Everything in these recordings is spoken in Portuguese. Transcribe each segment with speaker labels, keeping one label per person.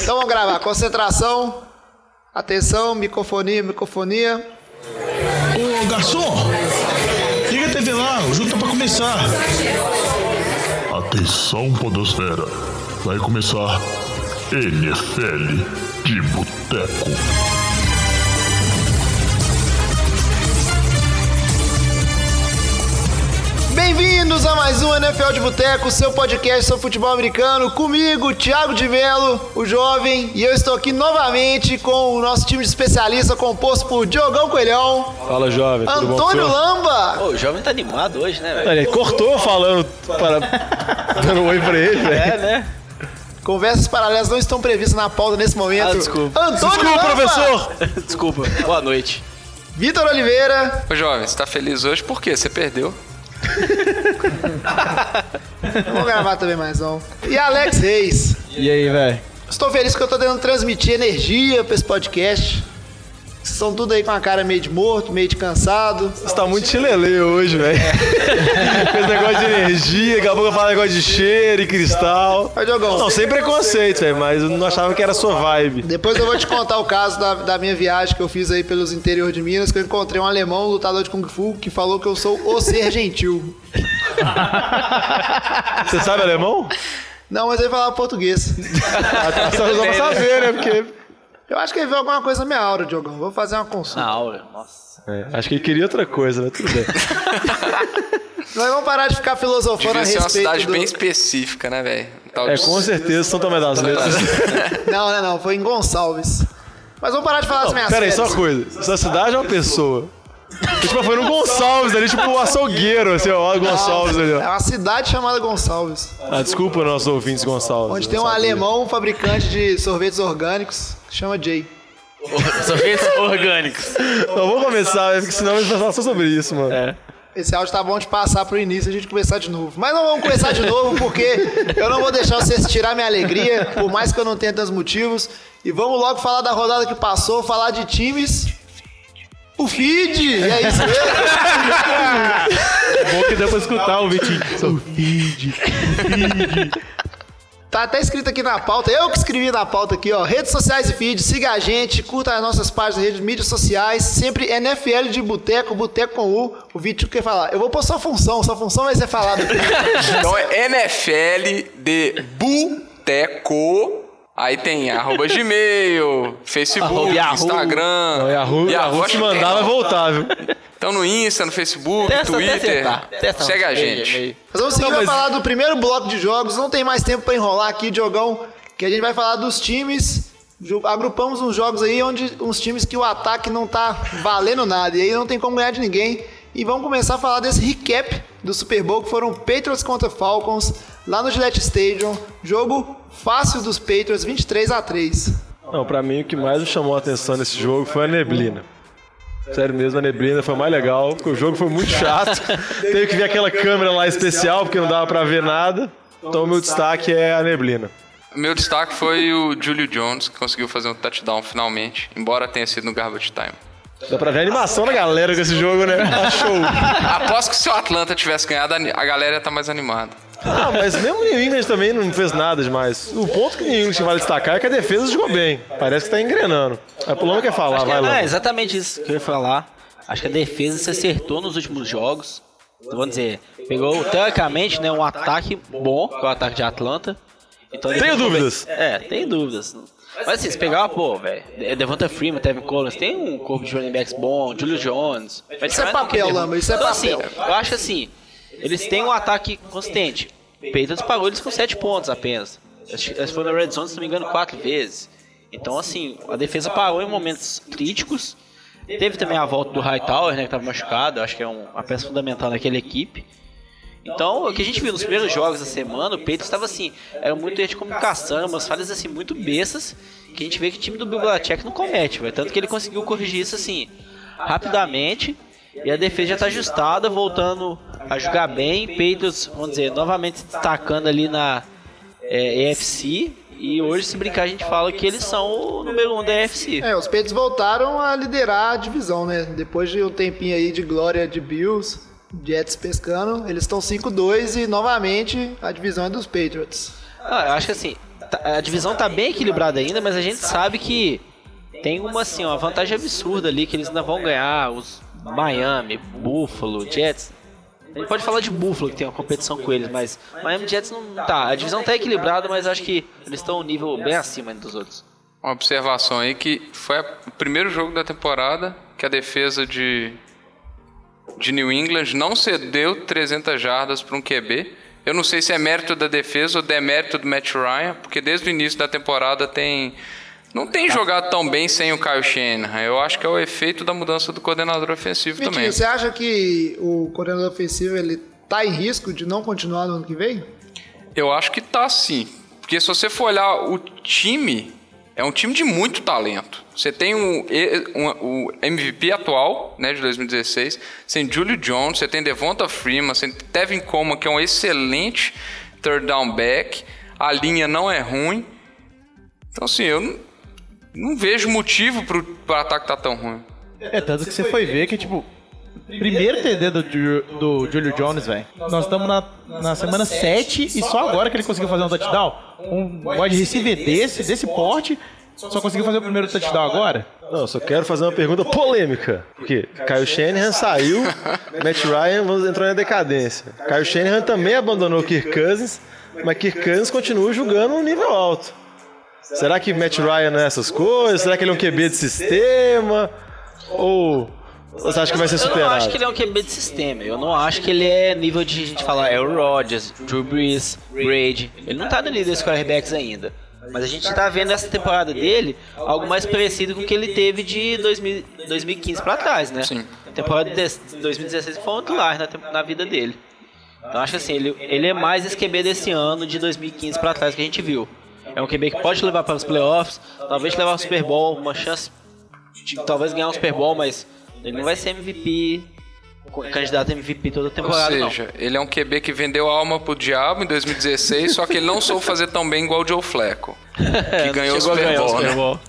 Speaker 1: Então vamos gravar. Concentração. Atenção, microfonia, microfonia.
Speaker 2: Ô, garçom! Liga a TV lá, o jogo tá pra começar.
Speaker 3: Atenção, Podosfera. Vai começar NFL de Boteco.
Speaker 1: Bem-vindos a mais um NFL de Boteco, seu podcast sobre futebol americano. Comigo, Thiago de Melo, o jovem, e eu estou aqui novamente com o nosso time de especialista composto por Diogão Coelhão,
Speaker 4: Fala, jovem. bom
Speaker 1: Antônio
Speaker 4: senhor?
Speaker 1: Lamba,
Speaker 5: Ô, o jovem tá animado hoje, né, velho?
Speaker 4: Ele cortou falando para dando um oi pra ele, velho.
Speaker 5: É, né?
Speaker 1: conversas paralelas não estão previstas na pauta nesse momento.
Speaker 5: Ah, desculpa.
Speaker 1: Antônio
Speaker 4: Desculpa,
Speaker 1: Lamba,
Speaker 4: professor.
Speaker 5: Desculpa. Boa noite.
Speaker 1: Vitor Oliveira,
Speaker 6: Ô jovem, você tá feliz hoje por quê? Você perdeu?
Speaker 1: vamos gravar também mais um. E Alex Reis.
Speaker 4: E aí, velho?
Speaker 1: Estou feliz que eu estou tentando transmitir energia para esse podcast. Vocês estão tudo aí com a cara meio de morto, meio de cansado.
Speaker 4: Você tá muito chilelê hoje, velho. Com esse negócio de energia, daqui a pouco eu falo negócio de cheiro e cristal.
Speaker 1: Diogão,
Speaker 4: Não, sem preconceito, velho, mas eu não achava que era sua vibe.
Speaker 1: Depois eu vou te contar o caso da, da minha viagem que eu fiz aí pelos interior de Minas, que eu encontrei um alemão, um lutador de Kung Fu, que falou que eu sou o ser gentil.
Speaker 4: Você sabe alemão?
Speaker 1: Não, mas ele falava português.
Speaker 4: Só só pra saber, né? Porque.
Speaker 1: Eu acho que ele viu alguma coisa na minha aura, Diogão. Vou fazer uma consulta.
Speaker 5: Na aula. Nossa.
Speaker 4: É, acho que ele queria outra coisa, mas tudo bem.
Speaker 1: Nós vamos parar de ficar filosofando
Speaker 6: Devia
Speaker 1: a
Speaker 6: ser uma
Speaker 1: respeito
Speaker 6: cidade
Speaker 1: do...
Speaker 6: bem específica, né, velho?
Speaker 4: É,
Speaker 6: de-
Speaker 4: com certeza São Tomé das Letras.
Speaker 1: Não, não, não. Foi em Gonçalves. Mas vamos parar de falar das minhas
Speaker 4: Pera aí, só uma coisa. Essa cidade é uma pessoa. Tipo, foi no Gonçalves ali, tipo o açougueiro, assim, ó, o Gonçalves ali,
Speaker 1: É
Speaker 4: ó.
Speaker 1: uma cidade chamada Gonçalves.
Speaker 4: Ah, desculpa nossos ouvintes Gonçalves.
Speaker 1: Onde tem um alemão fabricante de sorvetes orgânicos, que chama Jay.
Speaker 5: Sorvetes orgânicos.
Speaker 4: Não, vamos começar, porque senão a gente vai falar só sobre isso, mano.
Speaker 5: É.
Speaker 1: Esse áudio tá bom de passar pro início e a gente começar de novo. Mas não vamos começar de novo porque eu não vou deixar vocês tirar minha alegria, por mais que eu não tenha tantos motivos. E vamos logo falar da rodada que passou, falar de times. O feed! É isso mesmo?
Speaker 4: Bom que deu pra escutar o Vitinho.
Speaker 1: Tá até escrito aqui na pauta, eu que escrevi na pauta aqui, ó. Redes sociais e feed, siga a gente, curta as nossas páginas de redes mídias sociais, sempre NFL de Boteco, Boteco com U. O Vitinho quer falar. Eu vou pôr sua função, sua função vai ser falada.
Speaker 6: Então é NFL de Boteco. Aí tem arroba Gmail, Facebook,
Speaker 5: Arroba Yahoo.
Speaker 6: Instagram.
Speaker 4: Não, Yahoo, Yahoo
Speaker 6: acho
Speaker 4: se mandar vai voltar, viu?
Speaker 6: Então no Insta, no Facebook,
Speaker 5: Testa,
Speaker 6: Twitter.
Speaker 5: Testa
Speaker 6: Segue a
Speaker 5: meio,
Speaker 6: gente.
Speaker 5: meio.
Speaker 1: Mas vamos seguir
Speaker 4: Não, mas-
Speaker 1: falar do primeiro bloco de jogos. Não tem mais tempo pra enrolar aqui, Diogão. Que a gente vai falar dos times. Agrupamos uns jogos aí onde uns times que o ataque não tá valendo nada. E aí não tem como ganhar de ninguém. E vamos começar a falar desse recap do Super Bowl que foram Patriots contra Falcons lá no Gillette Stadium. Jogo fácil dos Patriots, 23 a 3
Speaker 4: Não, pra mim o que mais me chamou a atenção nesse jogo foi a neblina. Sério mesmo, a neblina foi mais legal, porque o jogo foi muito chato. Teve que ver aquela câmera lá especial, porque não dava pra ver nada. Então o meu destaque é a neblina.
Speaker 6: Meu destaque foi o Julio Jones, que conseguiu fazer um touchdown finalmente, embora tenha sido no garbage time.
Speaker 4: Dá pra ver a animação da galera com esse jogo, né? Tá show.
Speaker 6: Após que se o Atlanta tivesse ganhado, a galera ia estar mais animada.
Speaker 4: Ah, mas mesmo o New England também não fez nada demais. O ponto que o New England vale destacar é que a defesa jogou bem. Parece que tá engrenando. A Paloma quer falar, vai
Speaker 5: É,
Speaker 4: lá.
Speaker 5: exatamente isso que eu ia falar. Acho que a defesa se acertou nos últimos jogos. Então, vamos dizer, pegou teoricamente né, um ataque bom, que é o ataque de Atlanta. Então,
Speaker 4: Tenho dúvidas.
Speaker 5: É, tem dúvidas. Mas assim, se pegar, pô, velho, Devonta Freeman, Tevin Collins, tem um corpo de running backs bom, Julio Jones.
Speaker 1: Isso é papel, Lamba, isso é
Speaker 5: então,
Speaker 1: papel.
Speaker 5: Assim, eu acho assim, eles têm um ataque consistente. Patriots pagou eles com 7 pontos apenas. Eles eles foram na Red Zone, se não me engano, 4 vezes. Então, assim, a defesa parou em momentos críticos. Teve também a volta do Hightower, né, que estava machucado. Acho que é um- uma peça fundamental naquela equipe. Então, o que a gente viu nos primeiros jogos da semana, o Patriots estava assim, era muito erro de comunicação, umas falhas assim muito bestas, que a gente vê que o time do Belichick não comete, velho. Tanto que ele conseguiu corrigir isso assim, rapidamente, e a defesa já está ajustada, voltando a jogar bem. Patriots, vamos dizer, novamente destacando ali na é, EFC, e hoje, se brincar, a gente fala que eles são o número um da EFC.
Speaker 1: É, os Patriots voltaram a liderar a divisão, né? Depois de um tempinho aí de glória de Bills, Jets pescando, eles estão 5-2 e novamente a divisão é dos Patriots.
Speaker 5: Ah, eu acho que assim, tá- a divisão tá bem equilibrada ainda, mas a gente sabe que tem uma assim, uma vantagem absurda ali que eles ainda vão ganhar os Miami, Buffalo, Jets. A gente pode falar de Buffalo que tem uma competição com eles, mas Miami Jets não tá. A divisão tá equilibrada, mas acho que eles estão um nível bem acima dos outros.
Speaker 6: Uma observação aí que foi o primeiro jogo da temporada que a defesa de, de New England não cedeu 300 jardas para um QB. Eu não sei se é mérito da defesa ou demérito do Matt Ryan, porque desde o início da temporada tem não tem jogado tão bem sem o Kyle Shanahan. Eu acho que é o efeito da mudança do coordenador ofensivo também.
Speaker 1: Você acha que o coordenador ofensivo ele tá em risco de não continuar no ano que vem?
Speaker 6: Eu acho que tá sim. Porque se você for olhar o time, é um time de muito talento. Você tem o, o MVP atual, né, de 2016, você tem Julio Jones, você tem Devonta Freeman, você tem Tevin Coleman, que é um excelente third down back. A linha não é ruim. Então, assim, eu não, não vejo motivo pro, pro ataque estar tão ruim.
Speaker 7: É, tanto que você foi ver que, tipo, primeiro TD do, do Julio Jones, velho. Nós estamos na, na semana 7 e só agora que ele conseguiu fazer um touchdown. Um wide receiver desse, desse porte, só conseguiu fazer o primeiro touchdown agora?
Speaker 4: Não, só quero fazer uma pergunta polêmica. Porque Kyle Shanahan saiu, Matt Ryan entrou na decadência. Kyle Shanahan também abandonou Kirk Cousins, mas Kirk Cousins continua jogando um nível alto. Será que Matt Ryan é essas coisas? Será que ele é um QB de sistema? Ou você acha que vai ser
Speaker 5: Eu não
Speaker 4: superado?
Speaker 5: acho que ele é um QB de sistema. Eu não acho que ele é nível de a gente falar Aaron Rodgers, Drew Brees, Brady. Ele não tá no nível dos quarterbacks ainda. Mas a gente tá vendo essa temporada dele algo mais parecido com o que ele teve de 2000, 2015 pra trás, né?
Speaker 6: Sim.
Speaker 5: A temporada de 2016 foi um outlier na, na vida dele. Então acho que assim, ele, ele é mais esse QB desse ano de 2015 pra trás que a gente viu. É um QB que pode levar para os playoffs, talvez levar ao Super Bowl, uma chance de talvez ganhar um Super Bowl, mas ele não vai ser MVP, candidato a MVP toda a
Speaker 6: Ou
Speaker 5: temporada,
Speaker 6: seja, ele é um QB que vendeu a alma pro diabo em 2016, só que ele não soube fazer tão bem igual o Joe Flacco,
Speaker 5: não.
Speaker 6: que ganhou o
Speaker 5: a
Speaker 6: Super Bowl, né?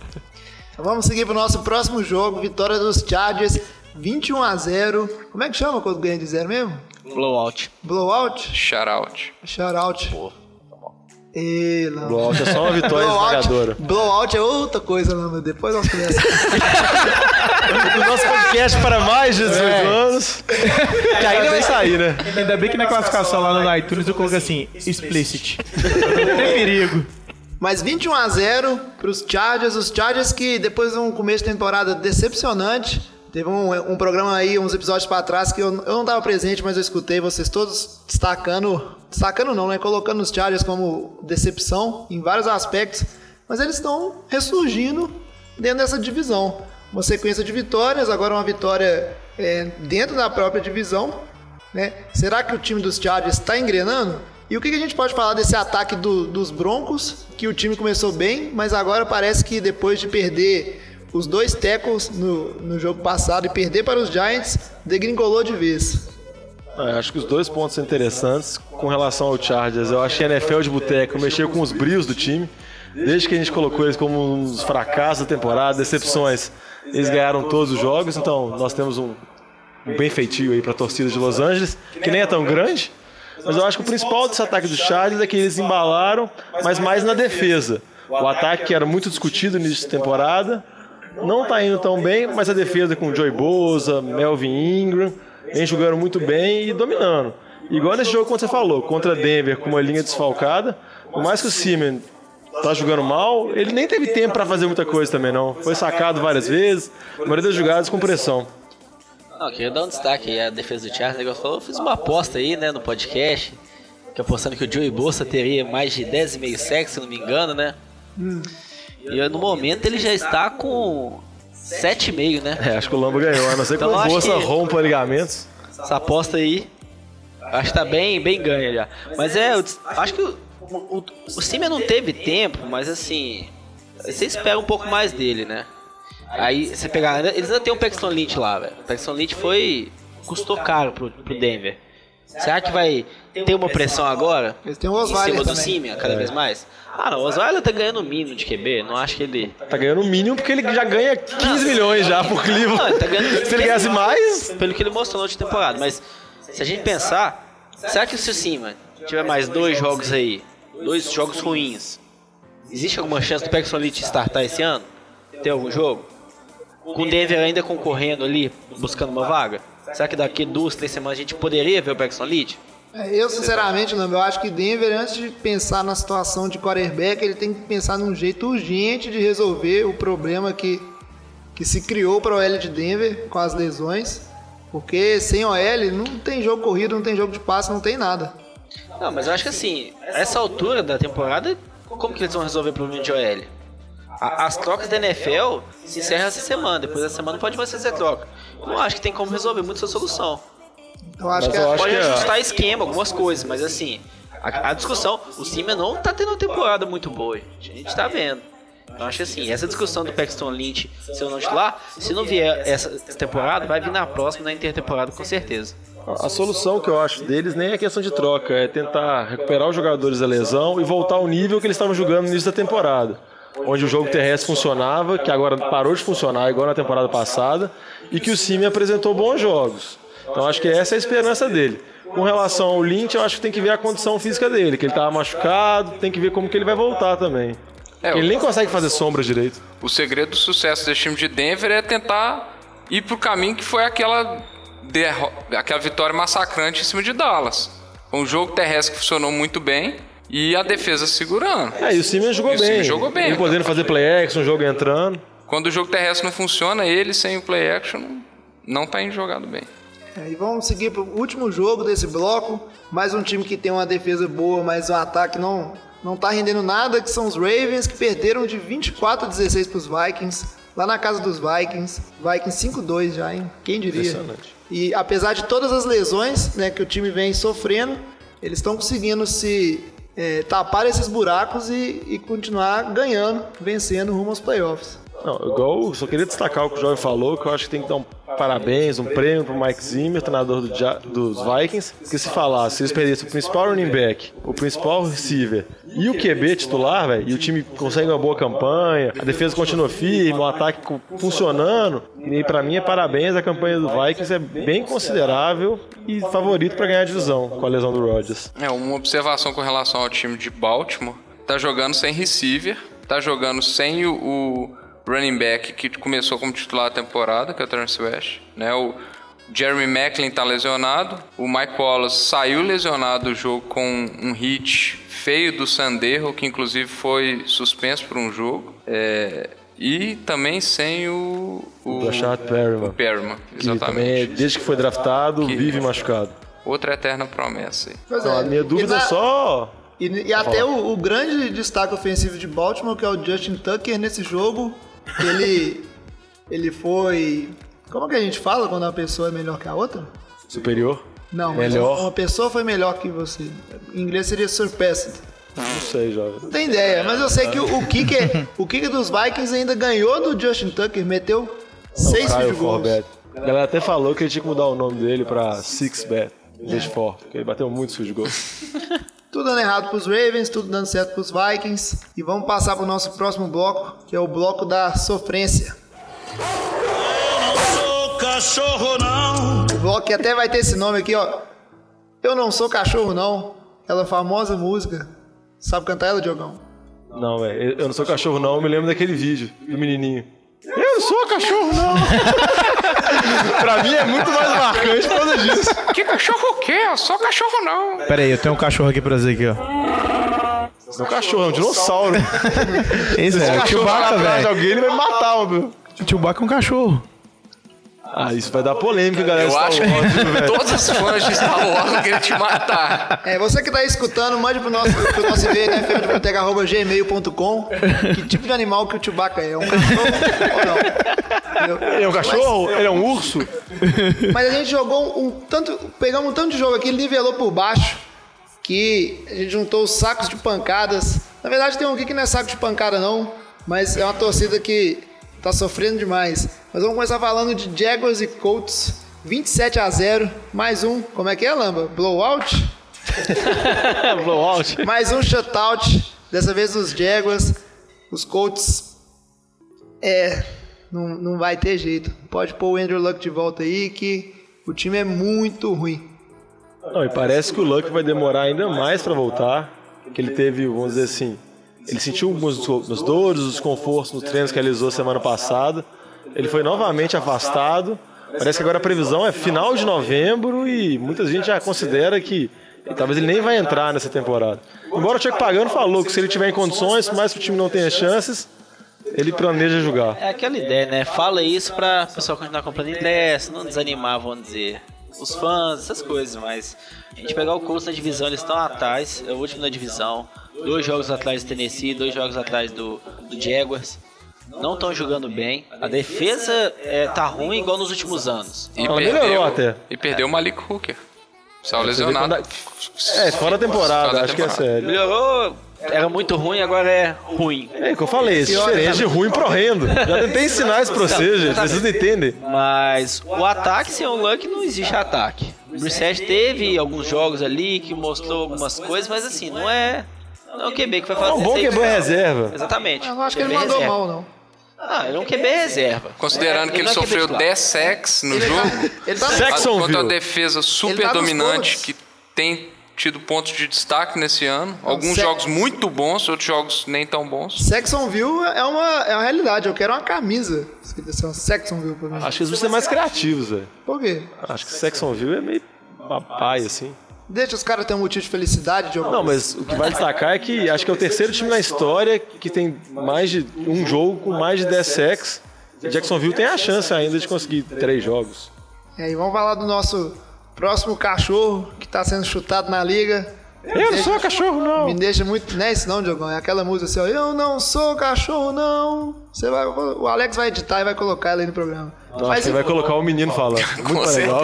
Speaker 1: Então vamos seguir pro nosso próximo jogo, vitória dos Chargers, 21 a 0. Como é que chama quando ganha de zero mesmo?
Speaker 5: Blowout.
Speaker 1: Blowout?
Speaker 6: Shout
Speaker 1: Shoutout. E, não.
Speaker 4: Blowout é só uma vitória esmagadora.
Speaker 1: blowout é outra coisa, não, mas depois nós conversamos.
Speaker 4: O nosso podcast para mais de 18 anos. Que ainda vai sair, né?
Speaker 7: Ainda bem que na classificação lá no iTunes eu coloquei assim, explicit. Não tem perigo.
Speaker 1: Mas 21 a 0 pros Chargers, os Chargers que depois de um começo de temporada decepcionante, teve um, um programa aí, uns episódios pra trás que eu, eu não tava presente, mas eu escutei vocês todos destacando, destacando não, né, colocando os Chargers como decepção em vários aspectos, mas eles estão ressurgindo dentro dessa divisão. Uma sequência de vitórias, agora uma vitória é, dentro da própria divisão, né? Será que o time dos Chargers está engrenando? E o que, que a gente pode falar desse ataque do- dos Broncos? Que o time começou bem, mas agora parece que depois de perder os dois tackles no, no jogo passado e perder para os Giants, degringolou de vez.
Speaker 4: É, acho que os dois pontos são interessantes com relação ao Chargers. Eu que a NFL de boteco mexeu com os brios do time. Desde que a gente colocou eles como uns fracassos da temporada, decepções, eles ganharam todos os jogos. Então nós temos um, um bem feitio aí para a torcida de Los Angeles, que nem é tão grande. Mas eu acho que o principal desse ataque dos Chargers é que eles embalaram, mas mais na defesa. O ataque que era muito discutido no início de temporada, não tá indo tão bem, mas a defesa com Joey Bosa, Melvin Ingram, vem jogando muito bem e dominando. Igual nesse jogo, como você falou, contra Denver com uma linha desfalcada, por mais que o Siemens tá jogando mal, ele nem teve tempo para fazer muita coisa também não. Foi sacado várias vezes, a maioria das jogadas com pressão.
Speaker 5: Não, queria dar um destaque aí à defesa do Chargers. O negócio falou, eu fiz uma aposta aí, né, no podcast, que apostando que o Joey Bolsa teria mais de 10,5 sacks, se não me engano, né? E no momento ele já está com 7,5, né?
Speaker 4: É, acho que o Lambo ganhou, a não ser que
Speaker 5: Então,
Speaker 4: o Bolsa
Speaker 5: que-
Speaker 4: rompa ligamentos.
Speaker 5: Essa aposta aí, acho que tá bem, bem ganha já. Mas é, eu acho que o, o, o Simeon não teve tempo, mas assim, você espera um pouco mais dele, né? Aí você pegar, eles ainda tem o Paxton Lynch lá, velho. O Paxton Lynch foi, custou caro pro, pro Denver. Será que vai ter uma pressão agora?
Speaker 1: Eles têm o
Speaker 5: Em
Speaker 1: Osweiler
Speaker 5: cima do. Simeon, cada vez mais? Ah, não, o Osweiler tá ganhando o mínimo de QB, não acho que ele...
Speaker 4: Tá ganhando o mínimo porque ele já ganha 15 milhões já por
Speaker 5: Não,
Speaker 4: Cleveland.
Speaker 5: ele tá ganhando...
Speaker 4: Se ele ganhasse mais,
Speaker 5: pelo que ele mostrou na última temporada. Mas se a gente pensar, será que se o Cima tiver mais dois jogos aí, dois jogos ruins, Existe alguma chance do Paxton Lynch startar esse ano? Tem algum jogo? Com o Denver ainda concorrendo ali, buscando uma vaga? Será que daqui duas, três semanas a gente poderia ver o Paxton Lynch?
Speaker 1: É, Eu, sinceramente, Lamb, eu acho que Denver, antes de pensar na situação de quarterback, ele tem que pensar num jeito urgente de resolver o problema que, que se criou para o OL de Denver com as lesões. Porque sem OL não tem jogo corrido, não tem jogo de passe, não tem nada.
Speaker 5: Não, mas eu acho que assim, a essa altura da temporada, como que eles vão resolver o problema de OL? A- As trocas da NFL se encerram essa semana, depois da semana pode mais fazer troca. Eu não acho que tem como resolver muito essa solução.
Speaker 1: Eu acho
Speaker 4: Mas
Speaker 1: que
Speaker 4: eu
Speaker 1: é-
Speaker 4: acho
Speaker 5: Pode
Speaker 4: que é-
Speaker 5: ajustar esquema, algumas coisas, mas assim, a, a discussão, o Simon não tá tendo uma temporada muito boa, a gente tá vendo. Eu acho assim, essa discussão do Paxton Lynch ser ou não titular, se não vier essa temporada, vai vir na próxima, na intertemporada, com certeza.
Speaker 4: A solução que eu acho deles nem é questão de troca, é tentar recuperar os jogadores da lesão e voltar ao nível que eles estavam jogando no início da temporada. Onde o jogo terrestre funcionava, que agora parou de funcionar, igual na temporada passada, e que o Cime apresentou bons jogos. Então acho que essa é a esperança dele. Com relação ao Lynch, eu acho que tem que ver a condição física dele, que ele estava machucado, tem que ver como que ele vai voltar também.
Speaker 6: É,
Speaker 4: ele nem consegue fazer sombra direito.
Speaker 6: O segredo do sucesso desse time de Denver é tentar ir pro caminho que foi aquela, derro- aquela vitória massacrante em cima de Dallas. Um jogo terrestre que funcionou muito bem e a defesa segurando.
Speaker 4: É, e o Simeon jogou
Speaker 6: o jogou bem,
Speaker 4: Ele podendo fazer play action, o jogo entrando.
Speaker 6: Quando o jogo terrestre não funciona, ele sem o play action não tá indo jogado bem.
Speaker 1: É, E vamos seguir pro último jogo desse bloco. Mais um time que tem uma defesa boa, mas o ataque não, não tá rendendo nada, que são os Ravens, que perderam de 24 a 16 pros Vikings. Lá na casa dos Vikings. Vikings 5-2 já, hein? Quem diria?
Speaker 4: Impressionante.
Speaker 1: E apesar de todas as lesões né, que o time vem sofrendo, eles estão conseguindo se é, tapar esses buracos e, e continuar ganhando, vencendo rumo aos playoffs.
Speaker 4: Não, igual, só queria destacar o que o Jovem falou, que eu acho que tem que dar um parabéns, um prêmio pro Mike Zimmer, treinador do dos Vikings, porque se falasse, se eles perdessem o principal running back, o principal receiver e o QB titular, velho, e o time consegue uma boa campanha, a defesa continua firme, o ataque funcionando, e pra mim é parabéns, a campanha do Vikings é bem considerável e favorito pra ganhar a divisão com a lesão do Rodgers.
Speaker 6: É, uma observação com relação ao time de Baltimore. Tá jogando sem receiver, tá jogando sem o, o running back que começou como titular da temporada, que é o Terence West. Né? O Jeremy Macklin tá lesionado, o Mike Wallace saiu lesionado do jogo com um hit feio do Sanderro, que inclusive foi suspenso por um jogo. É, e também sem o... O
Speaker 4: Rashad Perriman,
Speaker 6: Perriman,
Speaker 4: que também,
Speaker 6: exatamente.
Speaker 4: desde que foi draftado,
Speaker 6: Que-
Speaker 4: vive machucado.
Speaker 6: Outra eterna promessa aí.
Speaker 1: Pois
Speaker 4: Então,
Speaker 1: é,
Speaker 4: a minha
Speaker 1: e
Speaker 4: dúvida
Speaker 1: na-
Speaker 4: é só
Speaker 1: E, e até o, o grande destaque ofensivo de Baltimore, que é o Justin Tucker, nesse jogo, ele, ele foi. Como que a gente fala quando uma pessoa é melhor que a outra?
Speaker 4: superior.
Speaker 1: Não, mas
Speaker 4: Melhor.
Speaker 1: uma pessoa foi melhor que você. Em inglês seria surpassed.
Speaker 4: Não sei, jovem.
Speaker 1: Não tem ideia, mas eu sei que o, o kicker, o kicker dos Vikings ainda ganhou do Justin Tucker, meteu seis
Speaker 4: Kyle
Speaker 1: field goals.
Speaker 4: A galera até falou que ele tinha que mudar o nome dele pra Six Bet, em vez de Four, porque ele bateu muito field goal.
Speaker 1: Tudo dando errado pros Ravens, tudo dando certo pros Vikings. E vamos passar pro nosso próximo bloco, que é o bloco da sofrência.
Speaker 2: Sou cachorro não.
Speaker 1: O bloco que até vai ter esse nome aqui, ó. Eu não sou cachorro, não. Aquela famosa música. Sabe cantar ela, Diogão?
Speaker 4: Não, velho, eu não sou cachorro não, eu me lembro daquele vídeo do menininho. Eu não sou cachorro não! pra mim é muito mais marcante por causa disso.
Speaker 6: Que cachorro o quê? Eu sou cachorro não.
Speaker 7: Pera aí, eu tenho um cachorro aqui pra dizer aqui, ó.
Speaker 4: Não é um cachorro, é um dinossauro.
Speaker 7: Esse é o
Speaker 4: cachorro
Speaker 7: Chewbacca,
Speaker 4: atrás de
Speaker 7: velho.
Speaker 4: alguém, ele vai matar, meu.
Speaker 7: O Chewbacca é um cachorro.
Speaker 4: Ah, isso vai dar polêmica, galera.
Speaker 6: Eu
Speaker 4: Star
Speaker 6: acho
Speaker 4: Wars,
Speaker 6: que
Speaker 4: velho?
Speaker 6: todos os fãs de Star Wars vão querer te matar.
Speaker 1: É, você que tá aí escutando, mande pro nosso, pro nosso e-mail, né? fmdeboteca.gmail.com Que tipo de animal que o Chewbacca é? Um cachorro ou não? Entendeu?
Speaker 4: Ele é um cachorro? Ele é um urso?
Speaker 1: Mas a gente jogou um tanto. Pegamos um tanto de jogo aqui, nivelou por baixo. Que a gente juntou os sacos de pancadas. Na verdade, tem um aqui que não é saco de pancada, não. Mas é uma torcida que tá sofrendo demais. Mas vamos começar falando de Jaguars e Colts. 27 a 0 Mais um. Como é que é, Lamba? Blowout?
Speaker 4: Blowout.
Speaker 1: Mais um shutout. Dessa vez dos Jaguars. Os Colts. É. Não, não vai ter jeito. Pode pôr o Andrew Luck de volta aí, que o time é muito ruim.
Speaker 4: Não, e parece que o Luck vai demorar ainda mais pra voltar. Que ele teve, vamos dizer assim, Ele sentiu algumas dores, os desconfortos nos treinos que realizou semana passada. Ele foi novamente afastado. Parece que agora a previsão é final de novembro e muita gente já considera que talvez ele nem vai entrar nessa temporada. Embora o Tcheco Pagano falou que se ele tiver em condições, por mais que o time não tenha chances, ele planeja jogar.
Speaker 5: É aquela ideia, né? Fala isso pra o pessoal continuar comprando ingresso, não desanimar, vamos dizer. Os fãs, essas coisas, mas a gente pegar o curso na divisão, eles estão atrás, é o último na divisão. Dois jogos atrás do Tennessee, dois jogos atrás do, do Jaguars. Não estão jogando bem. A defesa é, tá ruim igual nos últimos anos.
Speaker 6: E
Speaker 4: Ela melhorou até.
Speaker 6: E perdeu o Malik Hooker. Saiu
Speaker 4: Você
Speaker 6: lesionado.
Speaker 4: É, fora da temporada,
Speaker 6: Fora da
Speaker 4: acho que é sério.
Speaker 5: Melhorou, era muito ruim, agora é ruim.
Speaker 4: É o que eu falei, esse diferente de ruim pro rendo. Já tentei ensinar isso pra vocês, gente, vocês entendem.
Speaker 5: Mas o ataque sem o Luck não existe ataque. O Brissett teve alguns jogos ali que mostrou algumas coisas, mas assim, não é. Não é o QB que vai fazer.
Speaker 4: É um bom QB reserva.
Speaker 5: Exatamente.
Speaker 1: Eu não acho que ele mandou
Speaker 5: reserva.
Speaker 1: mal, não.
Speaker 5: Ah, ele é um QB reserva.
Speaker 6: Considerando que ele
Speaker 5: não é QB
Speaker 6: sofreu
Speaker 5: titular.
Speaker 6: 10 sacks no
Speaker 1: Ele
Speaker 6: jogo,
Speaker 1: tá, ele tá
Speaker 4: Jacksonville.
Speaker 6: contra uma defesa super
Speaker 1: Ele tá
Speaker 6: dominante que tem tido pontos de destaque nesse ano. Alguns
Speaker 1: Sec-
Speaker 6: jogos muito bons, outros jogos nem tão bons.
Speaker 1: Saxonville é uma, é uma realidade. Eu quero uma camisa assim, ó, Saxonville pra mim.
Speaker 4: Acho que eles vão ser mais criativos, velho.
Speaker 1: Por quê?
Speaker 4: Acho que Saxonville é meio papai, assim.
Speaker 1: Deixa os caras terem um motivo de felicidade de
Speaker 4: Não, mas o que vai destacar é que acho que é o terceiro time na história que tem mais de um jogo com mais de 10 sacks. Jacksonville tem a chance ainda de conseguir três jogos.
Speaker 1: E aí, vamos falar do nosso próximo cachorro que tá sendo chutado na liga.
Speaker 4: Eu não sou cachorro, não.
Speaker 1: Me deixa muito. Não é isso não, Diogão. É aquela música assim, ó. Eu não sou cachorro, não. Você vai, o Alex vai editar e vai colocar ela aí no programa.
Speaker 4: Acho
Speaker 1: Mas
Speaker 4: você vai colocar o menino falando. Muito legal.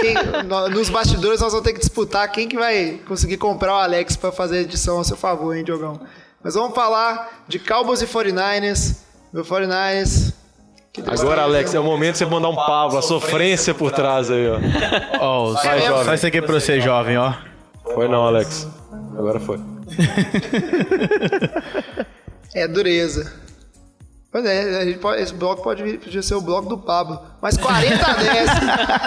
Speaker 1: quem- no- nos bastidores nós vamos ter que disputar quem que vai conseguir comprar o Alex pra fazer a edição a seu favor, hein, Diogão. Mas vamos falar de Cowboys e 49ers. Meu 49ers. que tristeza.
Speaker 4: Agora, Alex, é o momento de você mandar um pavo, a sofrência por trás aí, ó.
Speaker 7: Ó, só,
Speaker 1: jovem.
Speaker 7: só isso aqui pra você, jovem, ó.
Speaker 4: Foi não, Alex. Agora foi.
Speaker 1: É dureza. Pois é, a gente pode- esse bloco pode podia ser o bloco do Pablo. Mas 40 a 10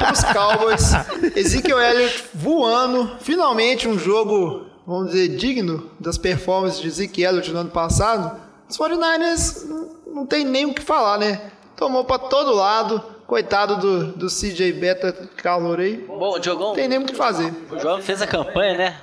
Speaker 1: pros Cowboys. Ezekiel Elliott voando. Finalmente um jogo, vamos dizer, digno das performances de Ezekiel Elliott no ano passado. Os 49ers não- não tem nem o que falar, né? Tomou pra todo lado. Coitado do, do CJ Beta calor aí.
Speaker 5: Bom, Diogão,
Speaker 1: Não tem nem o que fazer.
Speaker 5: o Jovem fez a campanha, né?